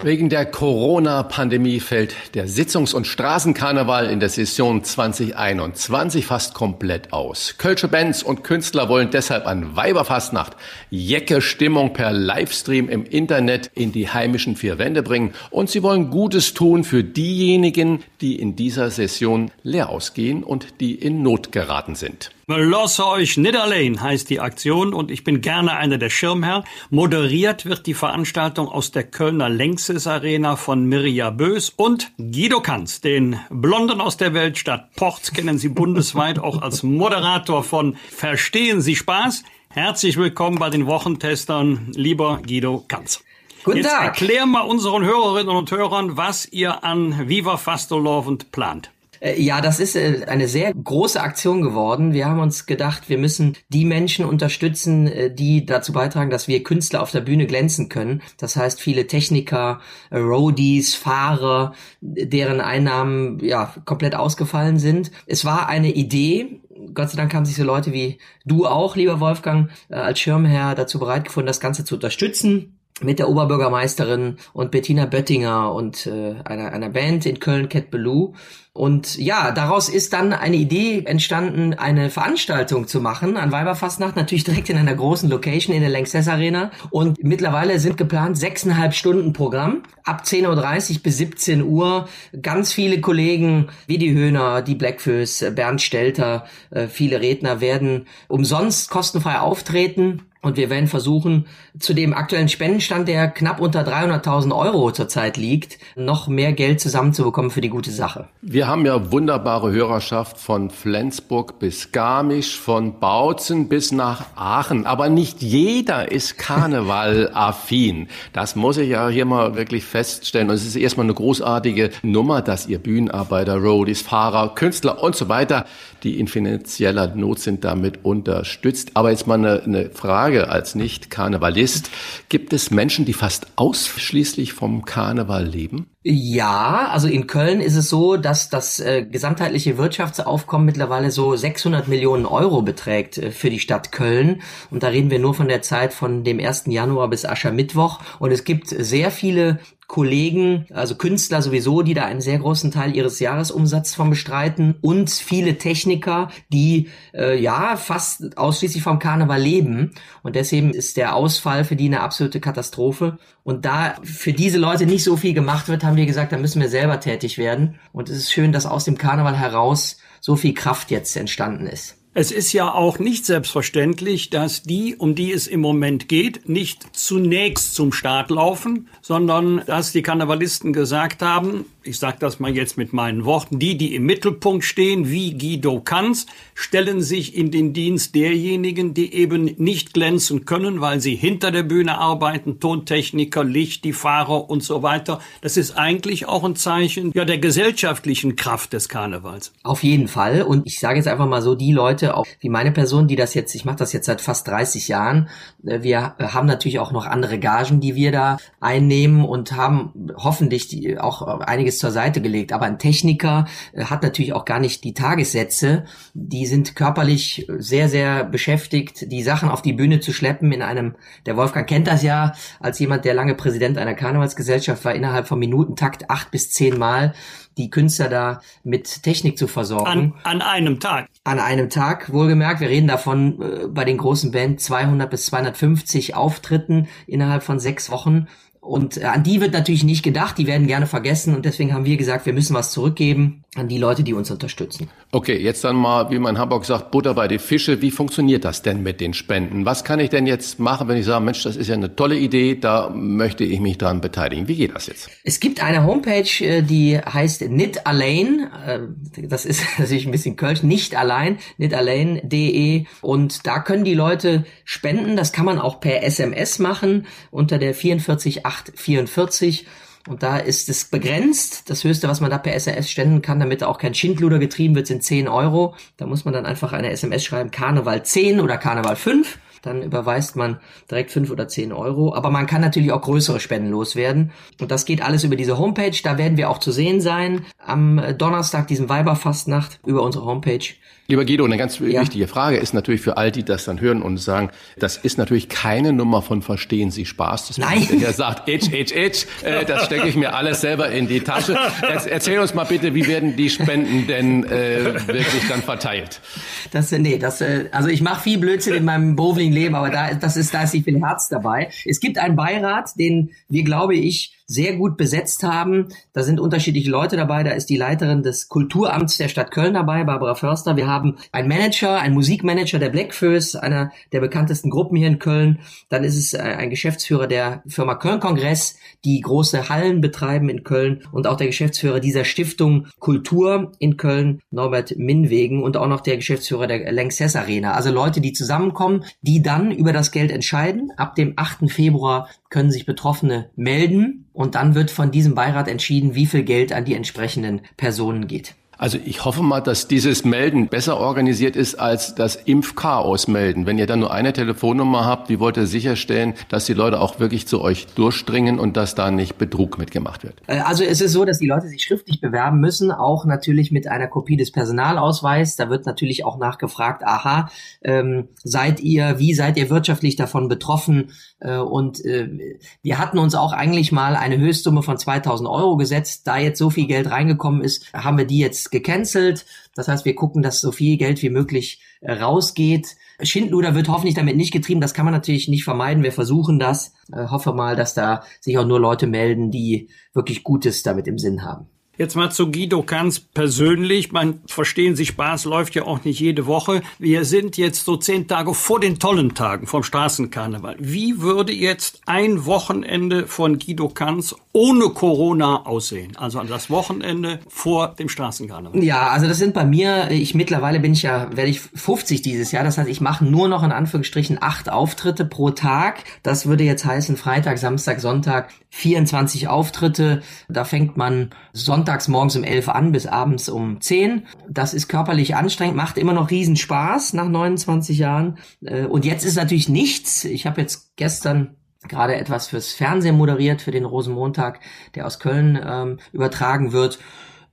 Wegen der Corona-Pandemie fällt der Sitzungs- und Straßenkarneval in der Session 2021 fast komplett aus. Kölsche Bands und Künstler wollen deshalb an Weiberfastnacht Jecke Stimmung per Livestream im Internet in die heimischen vier Wände bringen und sie wollen Gutes tun für diejenigen, die in dieser Session leer ausgehen und die in Not geraten sind. Lasse euch nicht allein heißt die Aktion und ich bin gerne einer der Schirmherr. Moderiert wird die Veranstaltung aus der Kölner Längses Arena von Mirja Bös und Guido Kanz, den Blonden aus der Weltstadt Porz kennen Sie bundesweit auch als Moderator von Verstehen Sie Spaß. Herzlich willkommen bei den Wochentestern, lieber Guido Kanz. Guten Jetzt Tag. erklär mal unseren Hörerinnen und Hörern, was ihr an Viva Fastelovend plant. Äh, Ja, das ist äh, eine sehr große Aktion geworden. Wir haben uns gedacht, wir müssen die Menschen unterstützen, äh, die dazu beitragen, dass wir Künstler auf der Bühne glänzen können. Das heißt, viele Techniker, Roadies, Fahrer, deren Einnahmen ja komplett ausgefallen sind. Es war eine Idee. Gott sei Dank haben sich so Leute wie du auch, lieber Wolfgang, als Schirmherr dazu bereit gefunden, das Ganze zu unterstützen mit der Oberbürgermeisterin und Bettina Böttinger und äh, einer, einer Band in Köln, Cat Ballou. Und ja, daraus ist dann eine Idee entstanden, eine Veranstaltung zu machen an Weiberfastnacht, natürlich direkt in einer großen Location in der Lanxess Arena. Und mittlerweile sind geplant sechseinhalb Stunden Programm, ab 10.30 Uhr bis 17 Uhr. Ganz viele Kollegen, wie die Höhner, die Blackfoes, Bernd Stelter, äh, viele Redner werden umsonst kostenfrei auftreten. Und wir werden versuchen, zu dem aktuellen Spendenstand, der knapp unter 300.000 Euro zurzeit liegt, noch mehr Geld zusammenzubekommen für die gute Sache. Wir haben ja wunderbare Hörerschaft von Flensburg bis Garmisch, von Bautzen bis nach Aachen. Aber nicht jeder ist Karneval-affin. Das muss ich ja hier mal wirklich feststellen. Und es ist erstmal eine großartige Nummer, dass ihr Bühnenarbeiter, Roadies, Fahrer, Künstler und so weiter, die in finanzieller Not sind, damit unterstützt. Aber jetzt mal eine, eine Frage als Nicht-Karnevalist. Gibt es Menschen, die fast ausschließlich vom Karneval leben? Ja, also in Köln ist es so, dass das äh, gesamtheitliche Wirtschaftsaufkommen mittlerweile so 600 Millionen Euro beträgt äh, für die Stadt Köln. Und da reden wir nur von der Zeit von dem 1. Januar bis Aschermittwoch. Und es gibt sehr viele Kollegen, also Künstler sowieso, die da einen sehr großen Teil ihres Jahresumsatzes von bestreiten und viele Techniker, die äh, ja fast ausschließlich vom Karneval leben. Und deswegen ist der Ausfall für die eine absolute Katastrophe. Und da für diese Leute nicht so viel gemacht wird, haben wir gesagt, da müssen wir selber tätig werden. Und es ist schön, dass aus dem Karneval heraus so viel Kraft jetzt entstanden ist. Es ist ja auch nicht selbstverständlich, dass die, um die es im Moment geht, nicht zunächst zum Start laufen, sondern dass die Karnevalisten gesagt haben, ich sage das mal jetzt mit meinen Worten, die, die im Mittelpunkt stehen, wie Guido Kanz, stellen sich in den Dienst derjenigen, die eben nicht glänzen können, weil sie hinter der Bühne arbeiten, Tontechniker, Licht, die Fahrer und so weiter. Das ist eigentlich auch ein Zeichen ja, der gesellschaftlichen Kraft des Karnevals. Auf jeden Fall. Und ich sage jetzt einfach mal so, die Leute, auch wie meine Person, die das jetzt, ich mache das jetzt seit fast 30 Jahren, äh, wir haben natürlich auch noch andere Gagen, die wir da einnehmen und haben hoffentlich die, auch einiges zur Seite gelegt. Aber ein Techniker äh, hat natürlich auch gar nicht die Tagessätze. Die sind körperlich sehr, sehr beschäftigt, die Sachen auf die Bühne zu schleppen in einem, der Wolfgang kennt das ja, als jemand, der lange Präsident einer Karnevalsgesellschaft war, innerhalb von Minutentakt acht bis zehn Mal die Künstler da mit Technik zu versorgen. An, an einem Tag. An einem Tag, wohlgemerkt, wir reden davon äh, bei den großen Bands 200 bis 250 Auftritten innerhalb von sechs Wochen. Und äh, an die wird natürlich nicht gedacht, die werden gerne vergessen und deswegen haben wir gesagt, wir müssen was zurückgeben. An die Leute, die uns unterstützen. Okay, jetzt dann mal, wie man in Hamburg sagt, Butter bei die Fische. Wie funktioniert das denn mit den Spenden? Was kann ich denn jetzt machen, wenn ich sage, Mensch, das ist ja eine tolle Idee, da möchte ich mich dran beteiligen. Wie geht das jetzt? Es gibt eine Homepage, äh, die heißt Nit Allein. Äh, das ist (laughs) natürlich ein bisschen Kölsch. Nicht allein, nitallein.de. Und da können die Leute spenden. Das kann man auch per SMS machen unter der 44844. Und da ist es begrenzt. Das Höchste, was man da per SMS stellen kann, damit auch kein Schindluder getrieben wird, sind 10 Euro. Da muss man dann einfach eine SMS schreiben, Karneval 10 oder Karneval 5. Dann überweist man direkt 5 oder 10 Euro. Aber man kann natürlich auch größere Spenden loswerden. Und das geht alles über diese Homepage. Da werden wir auch zu sehen sein. Am Donnerstag, diesem Weiberfastnacht, über unsere Homepage. Lieber Guido, eine ganz ja. wichtige Frage ist natürlich für all die, das dann hören und sagen, das ist natürlich keine Nummer von Verstehen Sie Spaß. Das Nein. Der sagt, itch, itch, itch, äh, das stecke ich mir alles selber in die Tasche. Erzähl uns mal bitte, wie werden die Spenden denn äh, wirklich dann verteilt? Das, nee, das, äh, also ich mache viel Blödsinn in meinem beruflichen Leben, aber da, das ist, da ist nicht viel Herz dabei. Es gibt einen Beirat, den wir, glaube ich, sehr gut besetzt haben. Da sind unterschiedliche Leute dabei. Da ist die Leiterin des Kulturamts der Stadt Köln dabei, Barbara Förster. Wir haben einen Manager, einen Musikmanager der Blackfoes, einer der bekanntesten Gruppen hier in Köln. Dann ist es äh, ein Geschäftsführer der Firma Köln Kongress, die große Hallen betreiben in Köln und auch der Geschäftsführer dieser Stiftung Kultur in Köln, Norbert Minwegen und auch noch der Geschäftsführer der Lanxess Arena. Also Leute, die zusammenkommen, die dann über das Geld entscheiden. Ab dem 8. Februar können sich Betroffene melden und dann wird von diesem Beirat entschieden, wie viel Geld an die entsprechenden Personen geht. Also ich hoffe mal, dass dieses Melden besser organisiert ist als das Impfchaos melden. Wenn ihr dann nur eine Telefonnummer habt, wie wollt ihr sicherstellen, dass die Leute auch wirklich zu euch durchdringen und dass da nicht Betrug mitgemacht wird? Äh, also es ist so, dass die Leute sich schriftlich bewerben müssen, auch natürlich mit einer Kopie des Personalausweises. Da wird natürlich auch nachgefragt, aha, ähm, seid ihr, wie seid ihr wirtschaftlich davon betroffen? Äh, und äh, wir hatten uns auch eigentlich mal eine Höchstsumme von 2000 Euro gesetzt. Da jetzt so viel Geld reingekommen ist, haben wir die jetzt gecancelt. Das heißt, wir gucken, dass so viel Geld wie möglich äh, rausgeht. Schindluder wird hoffentlich damit nicht getrieben. Das kann man natürlich nicht vermeiden. Wir versuchen das. Äh, hoffe mal, dass da sich auch nur Leute melden, die wirklich Gutes damit im Sinn haben. Jetzt mal zu Guido Kanz persönlich. Man verstehen Sie, Spaß läuft ja auch nicht jede Woche. Wir sind jetzt so zehn Tage vor den tollen Tagen vom Straßenkarneval. Wie würde jetzt ein Wochenende von Guido Kanz ohne Corona aussehen? Also das Wochenende vor dem Straßenkarneval. Ja, also das sind bei mir, ich mittlerweile bin ich ja, werde ich 50 dieses Jahr. Das heißt, ich mache nur noch in Anführungsstrichen acht Auftritte pro Tag. Das würde jetzt heißen Freitag, Samstag, Sonntag 24 Auftritte. Da fängt man sonntags morgens um 11 an bis abends um 10. Das ist körperlich anstrengend, macht immer noch riesen Spaß nach 29 Jahren. Äh, und jetzt ist natürlich nichts. Ich habe jetzt gestern gerade etwas fürs Fernsehen moderiert, für den Rosenmontag, der aus Köln ähm, übertragen wird.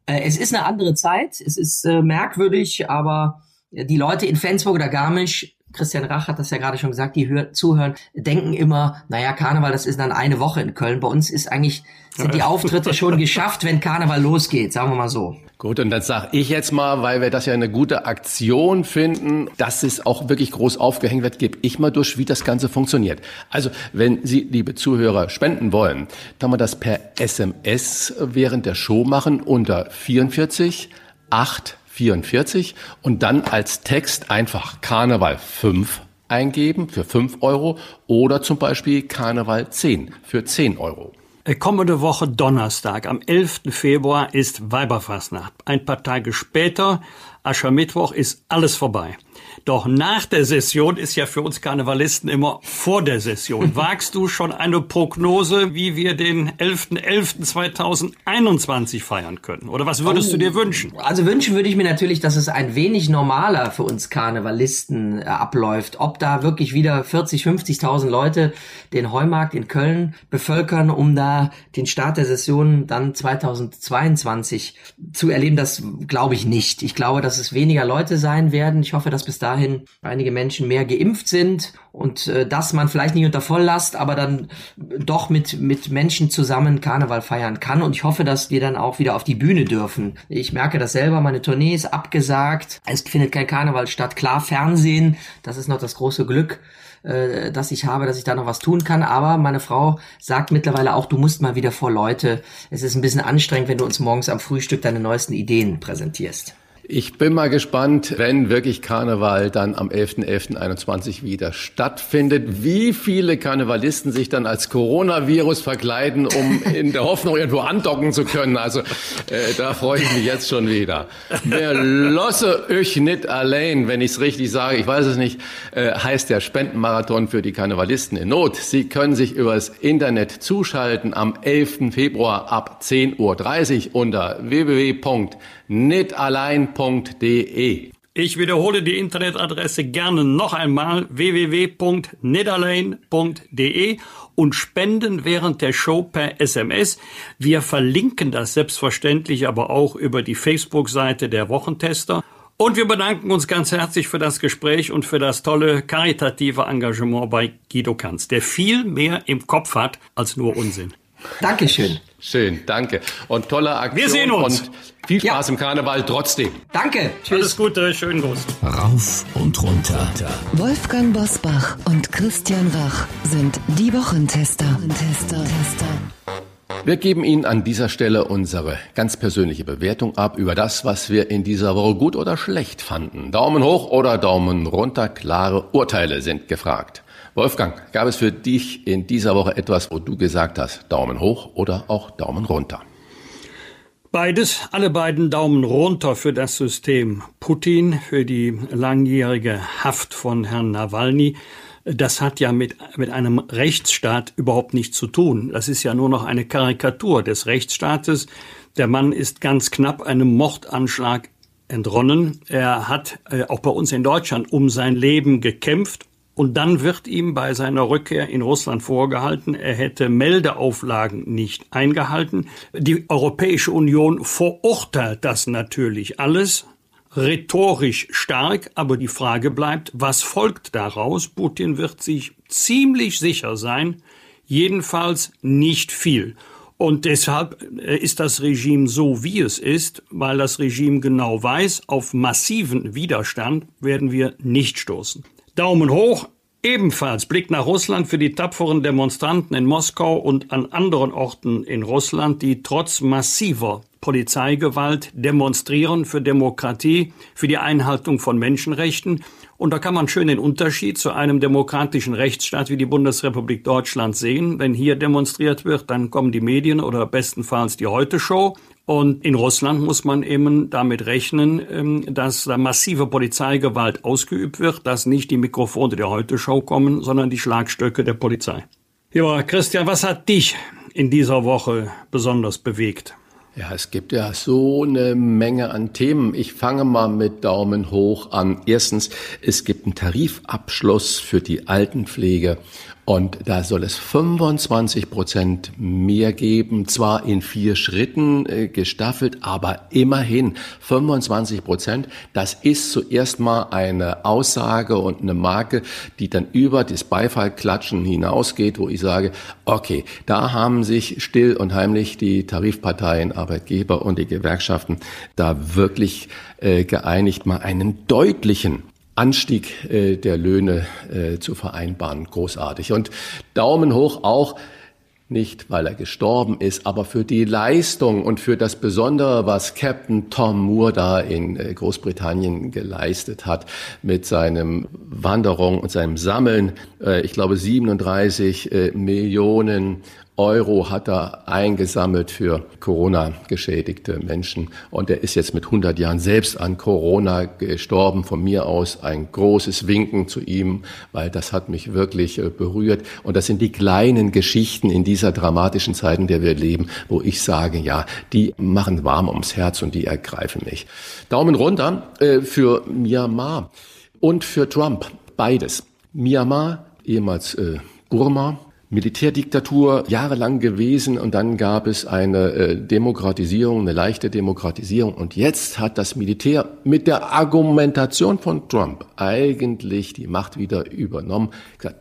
Äh, es ist eine andere Zeit, es ist äh, merkwürdig, aber die Leute in Flensburg oder Garmisch Christian Rach hat das ja gerade schon gesagt, die hör, zuhören, denken immer, naja, Karneval, das ist dann eine Woche in Köln. Bei uns ist eigentlich, sind die Auftritte schon (laughs) geschafft, wenn Karneval losgeht, sagen wir mal so. Gut, und dann sage ich jetzt mal, weil wir das ja eine gute Aktion finden, dass es auch wirklich groß aufgehängt wird, gebe ich mal durch, wie das Ganze funktioniert. Also, wenn Sie, liebe Zuhörer, spenden wollen, kann man das per SMS während der Show machen unter 44 8 44 und dann als Text einfach Karneval 5 eingeben für 5 Euro oder zum Beispiel Karneval 10 für 10 Euro. Äh, kommende Woche Donnerstag, am 11. Februar, ist Weiberfastnacht. Ein paar Tage später, Aschermittwoch, ist alles vorbei. Doch nach der Session ist ja für uns Karnevalisten immer vor der Session. (laughs) Wagst du schon eine Prognose, wie wir den 11.11.2021 feiern können? Oder was würdest oh, du dir wünschen? Also wünschen würde ich mir natürlich, dass es ein wenig normaler für uns Karnevalisten äh, abläuft. Ob da wirklich wieder 40, 50.000 Leute den Heumarkt in Köln bevölkern, um da den Start der Session dann 2022 zu erleben, das glaube ich nicht. Ich glaube, dass es weniger Leute sein werden. Ich hoffe, dass bis dahin einige Menschen mehr geimpft sind und äh, dass man vielleicht nicht unter Volllast, aber dann doch mit, mit Menschen zusammen Karneval feiern kann. Und ich hoffe, dass wir dann auch wieder auf die Bühne dürfen. Ich merke das selber, meine Tournee ist abgesagt. Es findet kein Karneval statt. Klar, Fernsehen, das ist noch das große Glück äh, dass ich habe, dass ich da noch was tun kann. Aber meine Frau sagt mittlerweile auch, du musst mal wieder vor Leute. Es ist ein bisschen anstrengend, wenn du uns morgens am Frühstück deine neuesten Ideen präsentierst. Ich bin mal gespannt, wenn wirklich Karneval dann am 11.11.21 wieder stattfindet, wie viele Karnevalisten sich dann als Coronavirus verkleiden, um (laughs) in der Hoffnung irgendwo andocken zu können. Also äh, da freue ich mich jetzt schon wieder. Wer losse euch nicht allein, wenn ich es richtig sage, ich weiß es nicht, äh, heißt der Spendenmarathon für die Karnevalisten in Not. Sie können sich übers Internet zuschalten am 11. Februar ab 10.30 Uhr unter www netalein.de. Ich wiederhole die Internetadresse gerne noch einmal www.netalein.de und spenden während der Show per SMS. Wir verlinken das selbstverständlich aber auch über die Facebook-Seite der Wochentester. Und wir bedanken uns ganz herzlich für das Gespräch und für das tolle karitative Engagement bei Guido Kanz, der viel mehr im Kopf hat als nur Unsinn. Dankeschön. Schön, danke. Und tolle Aktion. Wir sehen uns. Und viel Spaß ja. im Karneval trotzdem. Danke. Tschüss. Alles Gute, schönen Gruß. Rauf und runter. Wolfgang Bosbach und Christian Rach sind die Wochentester. Wochentester. Wir geben Ihnen an dieser Stelle unsere ganz persönliche Bewertung ab über das, was wir in dieser Woche gut oder schlecht fanden. Daumen hoch oder Daumen runter, klare Urteile sind gefragt. Wolfgang, gab es für dich in dieser Woche etwas, wo du gesagt hast, Daumen hoch oder auch Daumen runter? Beides, alle beiden Daumen runter für das System Putin, für die langjährige Haft von Herrn Nawalny. Das hat ja mit, mit einem Rechtsstaat überhaupt nichts zu tun. Das ist ja nur noch eine Karikatur des Rechtsstaates. Der Mann ist ganz knapp einem Mordanschlag entronnen. Er hat äh, auch bei uns in Deutschland um sein Leben gekämpft und dann wird ihm bei seiner Rückkehr in Russland vorgehalten, er hätte Meldeauflagen nicht eingehalten. Die Europäische Union verurteilt das natürlich alles, rhetorisch stark, aber die Frage bleibt, was folgt daraus? Putin wird sich ziemlich sicher sein, jedenfalls nicht viel. Und deshalb äh, ist das Regime so, wie es ist, weil das Regime genau weiß, auf massiven Widerstand werden wir nicht stoßen. Daumen hoch. Ebenfalls Blick nach Russland für die tapferen Demonstranten in Moskau und an anderen Orten in Russland, die trotz massiver Polizeigewalt demonstrieren für Demokratie, für die Einhaltung von Menschenrechten. Und da kann man schön den Unterschied zu einem demokratischen Rechtsstaat wie die Bundesrepublik Deutschland sehen. Wenn hier demonstriert wird, dann kommen die Medien oder bestenfalls die Heute-Show und in Russland muss man eben damit rechnen, ähm, dass da massive Polizeigewalt ausgeübt wird, dass nicht die Mikrofone der Heute-Show kommen, sondern die Schlagstöcke der Polizei. Ja, Christian, was hat dich in dieser Woche besonders bewegt? Ja, es gibt ja so eine Menge an Themen. Ich fange mal mit Daumen hoch an. Erstens, es gibt einen Tarifabschluss für die Altenpflege und da soll es 25 Prozent mehr geben, zwar in vier Schritten äh, gestaffelt, aber immerhin 25 Prozent. Das ist zuerst mal eine Aussage und eine Marke, die dann über das Beifallklatschen hinausgeht, wo ich sage, okay, da haben sich still und heimlich die Tarifparteien, Arbeitgeber und die Gewerkschaften da wirklich äh, geeinigt, mal einen deutlichen Anstieg äh, der Löhne äh, zu vereinbaren. Großartig. Und Daumen hoch auch nicht, weil er gestorben ist, aber für die Leistung und für das Besondere, was Captain Tom Moore da in äh, Großbritannien geleistet hat mit seinem Wanderung und seinem Sammeln. Ich glaube 37 äh, Millionen Euro hat er eingesammelt für Corona-geschädigte Menschen. Und er ist jetzt mit 100 Jahren selbst an Corona gestorben. Von mir aus ein großes Winken zu ihm, weil das hat mich wirklich äh, berührt. Und das sind die kleinen Geschichten in dieser dramatischen Zeit, in der wir leben, wo ich sage, ja, die machen warm ums Herz und die ergreifen mich. Daumen runter äh, für Myanmar und für Trump. Beides. Myanmar, ehemals äh, Burma, Militärdiktatur jahrelang gewesen und dann gab es eine äh, Demokratisierung, eine leichte Demokratisierung und jetzt hat das Militär mit der Argumentation von Trump eigentlich die Macht wieder übernommen.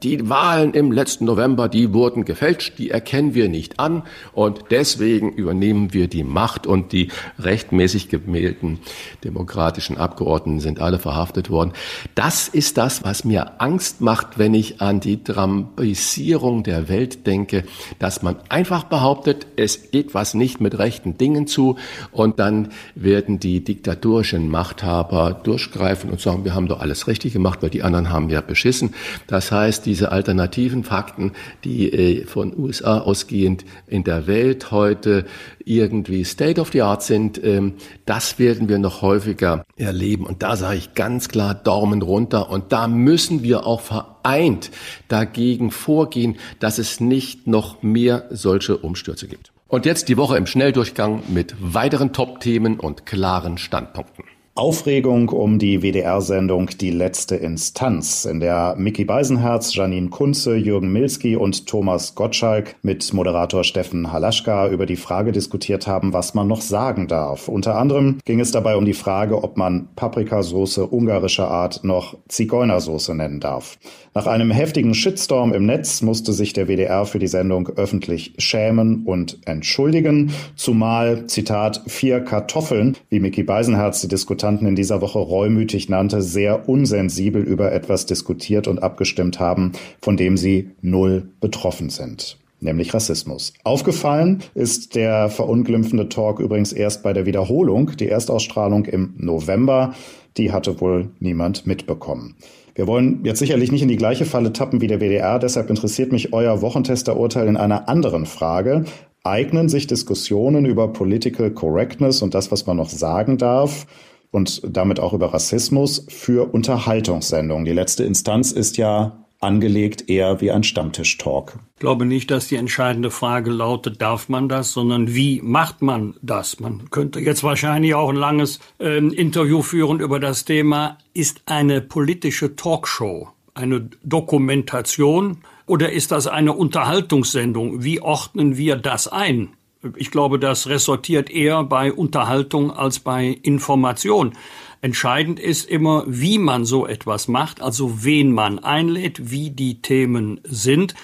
Die Wahlen im letzten November, die wurden gefälscht, die erkennen wir nicht an und deswegen übernehmen wir die Macht und die rechtmäßig gewählten demokratischen Abgeordneten sind alle verhaftet worden. Das ist das, was mir Angst macht, wenn ich an die Trumpisierung der der Welt denke, dass man einfach behauptet, es geht was nicht mit rechten Dingen zu und dann werden die diktatorischen Machthaber durchgreifen und sagen, wir haben doch alles richtig gemacht, weil die anderen haben ja beschissen. Das heißt, diese alternativen Fakten, die äh, von USA ausgehend in der Welt heute irgendwie State of the Art sind, ähm, das werden wir noch häufiger erleben. Und da sage ich ganz klar Daumen runter. Und da müssen wir auch vereint dagegen vorgehen, dass es nicht noch mehr solche Umstürze gibt. Und jetzt die Woche im Schnelldurchgang mit weiteren Top-Themen und klaren Standpunkten. Aufregung um die WDR-Sendung Die letzte Instanz, in der Mickey Beisenherz, Janine Kunze, Jürgen Milski und Thomas Gottschalk mit Moderator Steffen Halaschka über die Frage diskutiert haben, was man noch sagen darf. Unter anderem ging es dabei um die Frage, ob man Paprikasauce ungarischer Art noch Zigeunersoße nennen darf. Nach einem heftigen Shitstorm im Netz musste sich der WDR für die Sendung öffentlich schämen und entschuldigen, zumal, Zitat, vier Kartoffeln, wie Mickey Beisenherz die Diskutanten in dieser Woche reumütig nannte, sehr unsensibel über etwas diskutiert und abgestimmt haben, von dem sie null betroffen sind nämlich Rassismus. Aufgefallen ist der verunglimpfende Talk übrigens erst bei der Wiederholung. Die Erstausstrahlung im November, die hatte wohl niemand mitbekommen. Wir wollen jetzt sicherlich nicht in die gleiche Falle tappen wie der WDR, deshalb interessiert mich euer Wochentesterurteil in einer anderen Frage. Eignen sich Diskussionen über Political Correctness und das, was man noch sagen darf, und damit auch über Rassismus für Unterhaltungssendungen? Die letzte Instanz ist ja angelegt eher wie ein Stammtisch-Talk. Ich glaube nicht, dass die entscheidende Frage lautet, darf man das, sondern wie macht man das? Man könnte jetzt wahrscheinlich auch ein langes äh, Interview führen über das Thema, ist eine politische Talkshow eine Dokumentation oder ist das eine Unterhaltungssendung? Wie ordnen wir das ein? Ich glaube, das ressortiert eher bei Unterhaltung als bei Information. Entscheidend ist immer, wie man so etwas macht, also wen man einlädt, wie die Themen sind.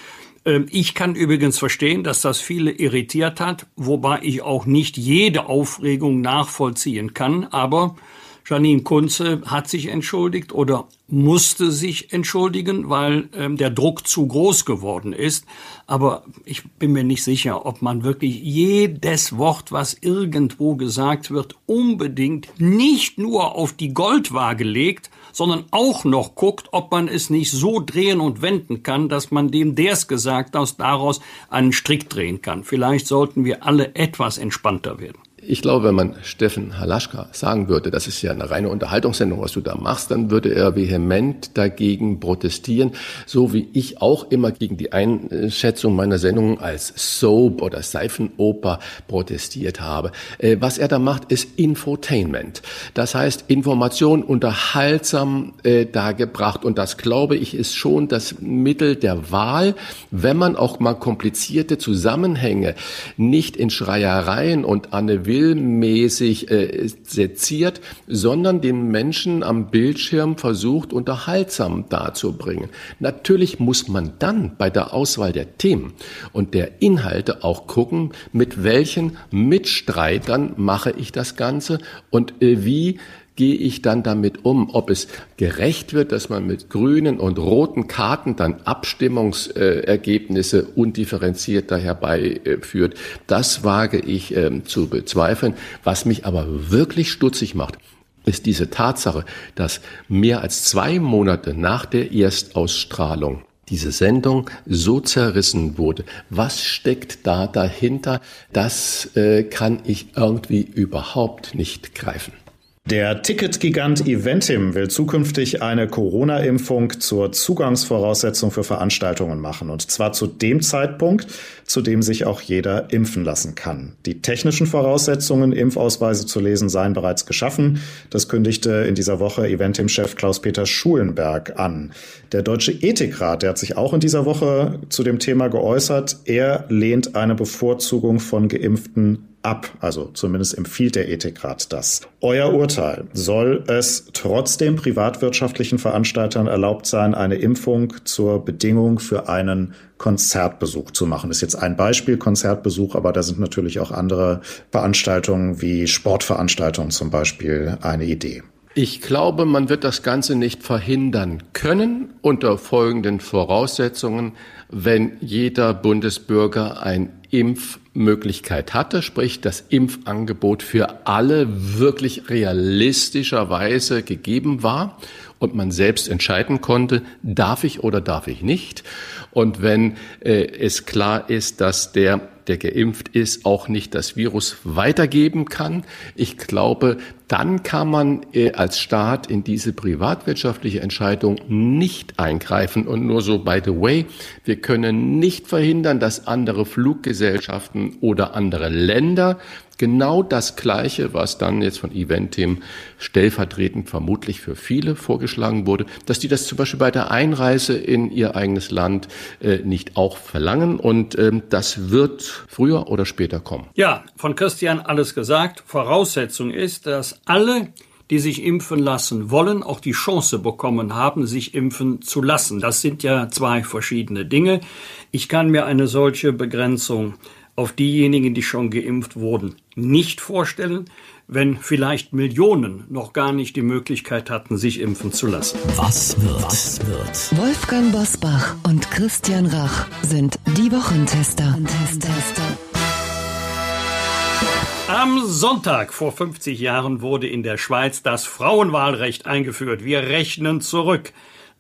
Ähm, ich kann übrigens verstehen, dass das viele irritiert hat, wobei ich auch nicht jede Aufregung nachvollziehen kann, aber Janine Kunze hat sich entschuldigt oder musste sich entschuldigen, weil ähm, der Druck zu groß geworden ist. Aber ich bin mir nicht sicher, ob man wirklich jedes Wort, was irgendwo gesagt wird, unbedingt nicht nur auf die Goldwaage legt, sondern auch noch guckt, ob man es nicht so drehen und wenden kann, dass man dem, der es gesagt hat, daraus einen Strick drehen kann. Vielleicht sollten wir alle etwas entspannter werden. Ich glaube, wenn man Steffen Halaschka sagen würde, das ist ja eine reine Unterhaltungssendung, was du da machst, dann würde er vehement dagegen protestieren, so wie ich auch immer gegen die Einschätzung meiner Sendung als Soap oder Seifenoper protestiert habe. Äh, was er da macht, ist Infotainment. Das heißt, Information unterhaltsam äh, dargebracht. Und das, glaube ich, ist schon das Mittel der Wahl, wenn man auch mal komplizierte Zusammenhänge nicht in Schreiereien und an eine willmäßig äh, seziert, sondern den Menschen am Bildschirm versucht, unterhaltsam darzubringen. Natürlich muss man dann bei der Auswahl der Themen und der Inhalte auch gucken, mit welchen Mitstreitern mache ich das Ganze und äh, wie gehe ich dann damit um? Ob es gerecht wird, dass man mit grünen und roten Karten dann Abstimmungsergebnisse undifferenzierter herbeiführt, das wage ich ähm, zu bezweifeln. Was mich aber wirklich stutzig macht, ist diese Tatsache, dass mehr als zwei Monate nach der Erstausstrahlung diese Sendung so zerrissen wurde. Was steckt da dahinter? Das äh, kann ich irgendwie überhaupt nicht greifen. Der Ticketgigant Eventim will zukünftig eine Corona-Impfung zur Zugangsvoraussetzung für Veranstaltungen machen. Und zwar zu dem Zeitpunkt, zu dem sich auch jeder impfen lassen kann. Die technischen Voraussetzungen, Impfausweise zu lesen, seien bereits geschaffen. Das kündigte in dieser Woche Eventim-Chef Klaus-Peter Schulenberg an. Der Deutsche Ethikrat, der hat sich auch in dieser Woche zu dem Thema geäußert. Er lehnt eine Bevorzugung von Geimpften ab. Also zumindest empfiehlt der Ethikrat das. Euer Urteil. Soll es trotzdem privatwirtschaftlichen Veranstaltern erlaubt sein, eine Impfung zur Bedingung für einen Konzertbesuch zu machen? Das ist jetzt ein Beispiel Konzertbesuch, aber da sind natürlich auch andere Veranstaltungen wie Sportveranstaltungen zum Beispiel eine Idee. Ich glaube, man wird das Ganze nicht verhindern können unter folgenden Voraussetzungen, wenn jeder Bundesbürger ein Impfmöglichkeit hatte, sprich das Impfangebot für alle wirklich realistischerweise gegeben war und man selbst entscheiden konnte, darf ich oder darf ich nicht. Und wenn äh, es klar ist, dass der der geimpft ist, auch nicht das Virus weitergeben kann. Ich glaube, dann kann man äh, als Staat in diese privatwirtschaftliche Entscheidung nicht eingreifen. Und nur so, by the way, wir können nicht verhindern, dass andere Fluggesellschaften oder andere Länder genau das Gleiche, was dann jetzt von Eventim stellvertretend vermutlich für viele vorgeschlagen wurde, dass die das zum Beispiel bei der Einreise in ihr eigenes Land äh, nicht auch verlangen. Und ähm, das wird früher oder später kommen. Ja, von Christian alles gesagt. Voraussetzung ist, dass alle die sich impfen lassen wollen, auch die Chance bekommen haben, sich impfen zu lassen. Das sind ja zwei verschiedene Dinge. Ich kann mir eine solche Begrenzung auf diejenigen, die schon geimpft wurden, nicht vorstellen, wenn vielleicht Millionen noch gar nicht die Möglichkeit hatten, sich impfen zu lassen. Was wird? Was wird? Wolfgang Bosbach und Christian Rach sind die Wochentester. Am Sonntag vor 50 Jahren wurde in der Schweiz das Frauenwahlrecht eingeführt. Wir rechnen zurück.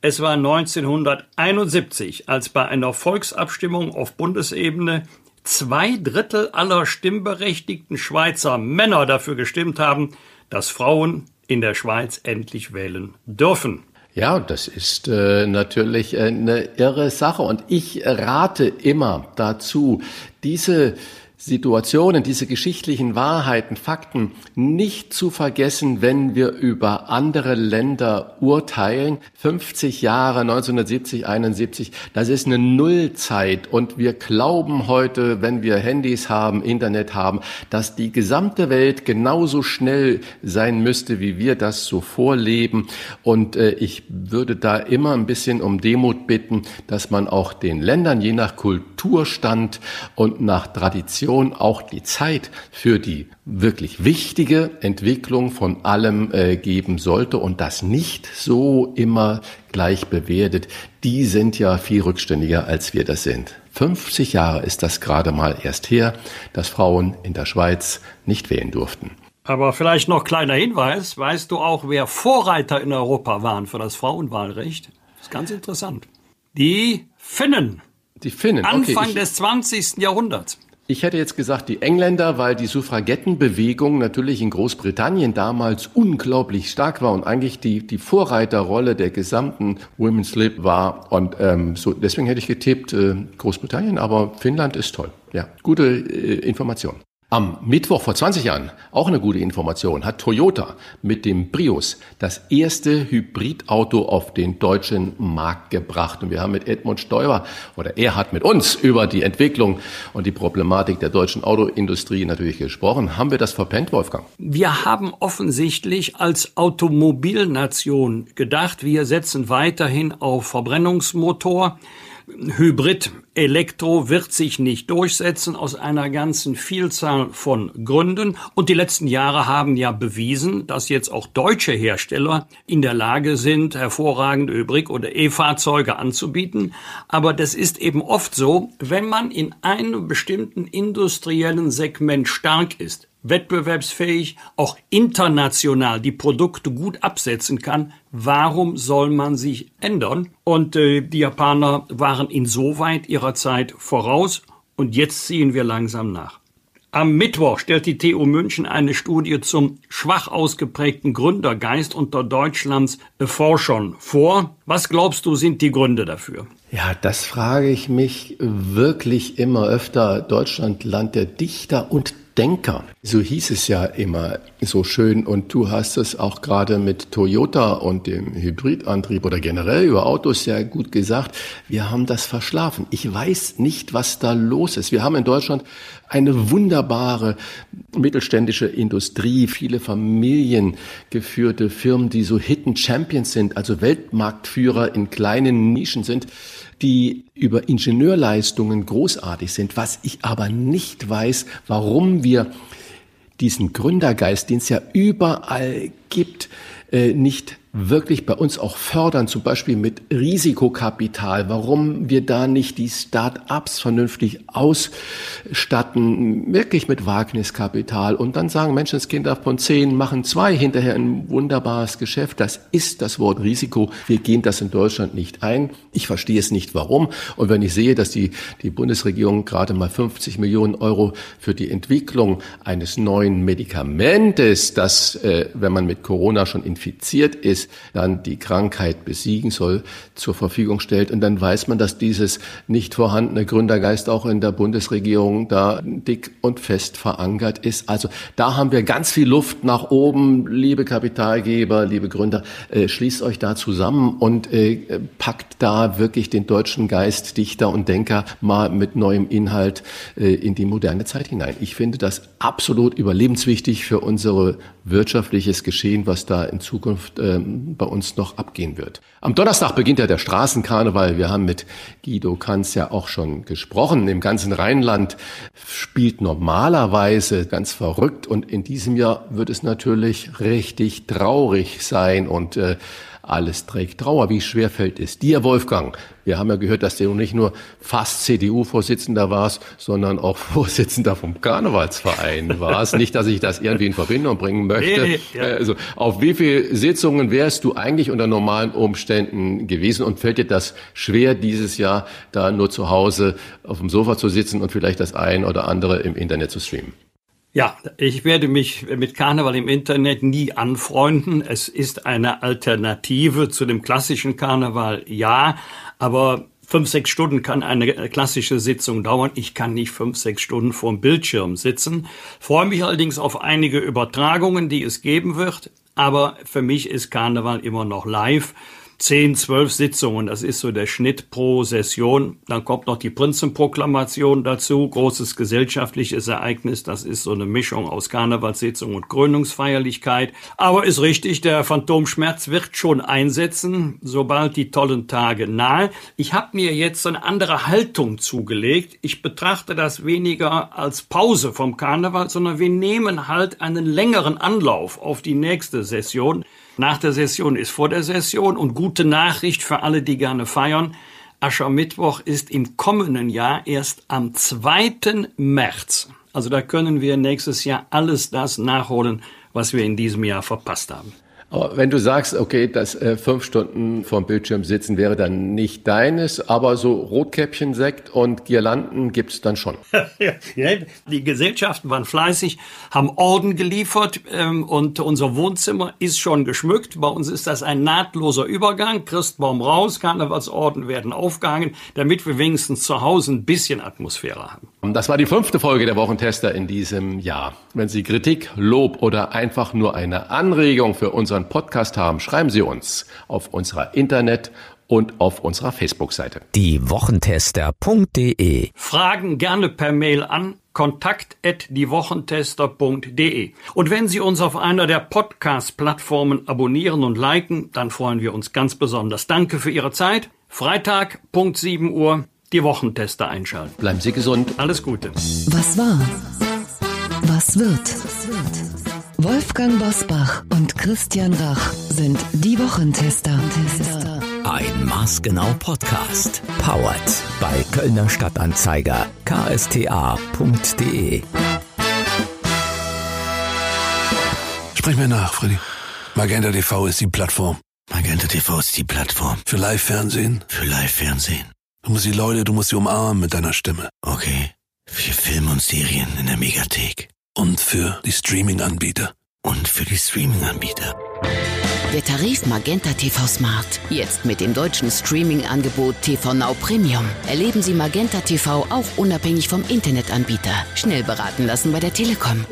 Es war 1971, als bei einer Volksabstimmung auf Bundesebene zwei Drittel aller stimmberechtigten Schweizer Männer dafür gestimmt haben, dass Frauen in der Schweiz endlich wählen dürfen. Ja, das ist äh, natürlich eine irre Sache und ich rate immer dazu, diese Situationen, diese geschichtlichen Wahrheiten, Fakten nicht zu vergessen, wenn wir über andere Länder urteilen. 50 Jahre, 1970, 71, das ist eine Nullzeit und wir glauben heute, wenn wir Handys haben, Internet haben, dass die gesamte Welt genauso schnell sein müsste, wie wir das so vorleben. Und äh, ich würde da immer ein bisschen um Demut bitten, dass man auch den Ländern je nach Kulturstand und nach Tradition Kommission auch die Zeit für die wirklich wichtige Entwicklung von allem äh, geben sollte und das nicht so immer gleich bewertet. Die sind ja viel rückständiger, als wir das sind. 50 Jahre ist das gerade mal erst her, dass Frauen in der Schweiz nicht wählen durften. Aber vielleicht noch kleiner Hinweis. Weißt du auch, wer Vorreiter in Europa waren für das Frauenwahlrecht? Das ist ganz interessant. Die Finnen. Die Finnen. Anfang okay, des 20. Jahrhunderts. Ich hätte jetzt gesagt, die Engländer, weil die Suffragettenbewegung natürlich in Großbritannien damals unglaublich stark war und eigentlich die, die Vorreiterrolle der gesamten Women's Lib war. Und ähm, so deswegen hätte ich getippt äh, Großbritannien, aber Finnland ist toll. Ja, gute äh, Information. Am Mittwoch vor 20 Jahren, auch eine gute Information, hat Toyota mit dem Prius das erste Hybridauto auf den deutschen Markt gebracht. Und wir haben mit Edmund Stoiber, oder er hat mit uns über die Entwicklung und die Problematik der deutschen Autoindustrie natürlich gesprochen. Haben wir das verpennt, Wolfgang? Wir haben offensichtlich als Automobilnation gedacht, wir setzen weiterhin auf Verbrennungsmotor. Hybrid Elektro wird sich nicht durchsetzen aus einer ganzen Vielzahl von Gründen. Und die letzten Jahre haben ja bewiesen, dass jetzt auch deutsche Hersteller in der Lage sind, hervorragende Hybrid- oder E-Fahrzeuge anzubieten. Aber das ist eben oft so, wenn man in einem bestimmten industriellen Segment stark ist, wettbewerbsfähig, auch international die Produkte gut absetzen kann, warum soll man sich ändern? Und äh, die Japaner waren insoweit ihrer Zeit voraus und jetzt ziehen wir langsam nach. Am Mittwoch stellt die TU München eine Studie zum schwach ausgeprägten Gründergeist unter Deutschlands Forschern vor. Was glaubst du sind die Gründe dafür? Ja, das frage ich mich wirklich immer öfter. Deutschland, Land der Dichter und Denker. So hieß es ja immer so schön und du hast es auch gerade mit Toyota und dem Hybridantrieb oder generell über Autos ja gut gesagt. Wir haben das verschlafen. Ich weiß nicht, was da los ist. Wir haben in Deutschland eine wunderbare mittelständische Industrie, viele familiengeführte Firmen, die so Hidden Champions sind, also Weltmarktführer in kleinen Nischen sind die über Ingenieurleistungen großartig sind. Was ich aber nicht weiß, warum wir diesen Gründergeist, den es ja überall gibt, äh, nicht wirklich bei uns auch fördern, zum Beispiel mit Risikokapital, warum wir da nicht die Start-ups vernünftig ausstatten, wirklich mit Wagniskapital und dann sagen Menschenskinder von zehn machen zwei hinterher ein wunderbares Geschäft. Das ist das Wort Risiko. Wir gehen das in Deutschland nicht ein. Ich verstehe es nicht, warum. Und wenn ich sehe, dass die, die Bundesregierung gerade mal 50 Millionen Euro für die Entwicklung eines neuen Medikamentes, das, äh, wenn man mit Corona schon infiziert ist, ist, dann die Krankheit besiegen soll, zur Verfügung stellt. Und dann weiß man, dass dieses nicht vorhandene Gründergeist auch in der Bundesregierung da dick und fest verankert ist. Also da haben wir ganz viel Luft nach oben. Liebe Kapitalgeber, liebe Gründer, äh, schließt euch da zusammen und äh, packt da wirklich den deutschen Geist, Dichter und Denker mal mit neuem Inhalt äh, in die moderne Zeit hinein. Ich finde das absolut überlebenswichtig für unser wirtschaftliches Geschehen, was da in Zukunft ähm, bei uns noch abgehen wird. Am Donnerstag beginnt ja der Straßenkarneval. Wir haben mit Guido Kanz ja auch schon gesprochen. Im ganzen Rheinland spielt normalerweise ganz verrückt und in diesem Jahr wird es natürlich richtig traurig sein und äh, alles trägt Trauer. Wie schwer fällt es dir, Wolfgang? Wir haben ja gehört, dass du nicht nur fast CDU-Vorsitzender warst, sondern auch (laughs) Vorsitzender vom Karnevalsverein warst. nicht, dass ich das irgendwie in Verbindung bringen möchte. Nee, nee, ja. Also, auf wie viele Sitzungen wärst du eigentlich unter normalen Umständen gewesen und fällt dir das schwer, dieses Jahr da nur zu Hause auf dem Sofa zu sitzen und vielleicht das ein oder andere im Internet zu streamen? Ja, ich werde mich mit Karneval im Internet nie anfreunden. Es ist eine Alternative zu dem klassischen Karneval, ja, aber fünf, sechs Stunden kann eine klassische Sitzung dauern. Ich kann nicht fünf, sechs Stunden vorm Bildschirm sitzen. Freue mich allerdings auf einige Übertragungen, die es geben wird. Aber für mich ist Karneval immer noch live zehn, zwölf Sitzungen. Das ist so der Schnitt pro Session. Dann kommt noch die Prinzenproklamation dazu, großes gesellschaftliches Ereignis. Das ist so eine Mischung aus Karnevalssitzung und Krönungsfeierlichkeit. Aber ist richtig, der Phantomschmerz wird schon einsetzen, sobald die tollen Tage nahe. Ich habe mir jetzt eine andere Haltung zugelegt. Ich betrachte das weniger als Pause vom Karneval, sondern wir nehmen halt einen längeren Anlauf auf die nächste Session. Nach der Session ist vor der Session und gute Nachricht für alle, die gerne feiern. Aschermittwoch ist im kommenden Jahr erst am 2. März. Also da können wir nächstes Jahr alles das nachholen, was wir in diesem Jahr verpasst haben. Aber wenn du sagst, okay, dass äh, fünf Stunden vorm Bildschirm sitzen wäre dann nicht deines, aber so Rotkäppchen-Sekt und Girlanden gibt's dann schon. (laughs) ja, die Gesellschaften waren fleißig, haben Orden geliefert ähm, und unser Wohnzimmer ist schon geschmückt. Bei uns ist das ein nahtloser Übergang. Christbaum raus, Karnevalsorden werden aufgehangen, damit wir wenigstens zu Hause ein bisschen Atmosphäre haben. Das war die fünfte Folge der Wochentester in diesem Jahr. Wenn Sie Kritik, Lob oder einfach nur eine Anregung für unseren Podcast haben, schreiben Sie uns auf unserer Internet- und auf unserer Facebook-Seite. Diewochentester.de Fragen gerne per Mail an kontakt@diewochentester.de. Und wenn Sie uns auf einer der Podcast-Plattformen abonnieren und liken, dann freuen wir uns ganz besonders. Danke für Ihre Zeit. Freitag, Punkt 7 Uhr, die Wochentester einschalten. Bleiben Sie gesund. Alles Gute. Was war? Was wird? Wolfgang Bosbach und Christian Rach sind die Wochentester. Ein maßgenau Podcast. Powered bei Kölner Stadtanzeiger ksta.de. Sprich mir nach, Freddy. Magenta TV ist die Plattform. Magenta TV ist die Plattform. Für Live-Fernsehen? Für Live-Fernsehen. Du musst die Leute, du musst sie umarmen mit deiner Stimme. Okay. Für Filme und Serien in der Megathek. Und für die Streaming-Anbieter. Und für die Streaming-Anbieter. Der Tarif Magenta TV Smart. Jetzt mit dem deutschen Streaming-Angebot TV Now Premium. Erleben Sie Magenta TV auch unabhängig vom Internetanbieter. Schnell beraten lassen bei der Telekom.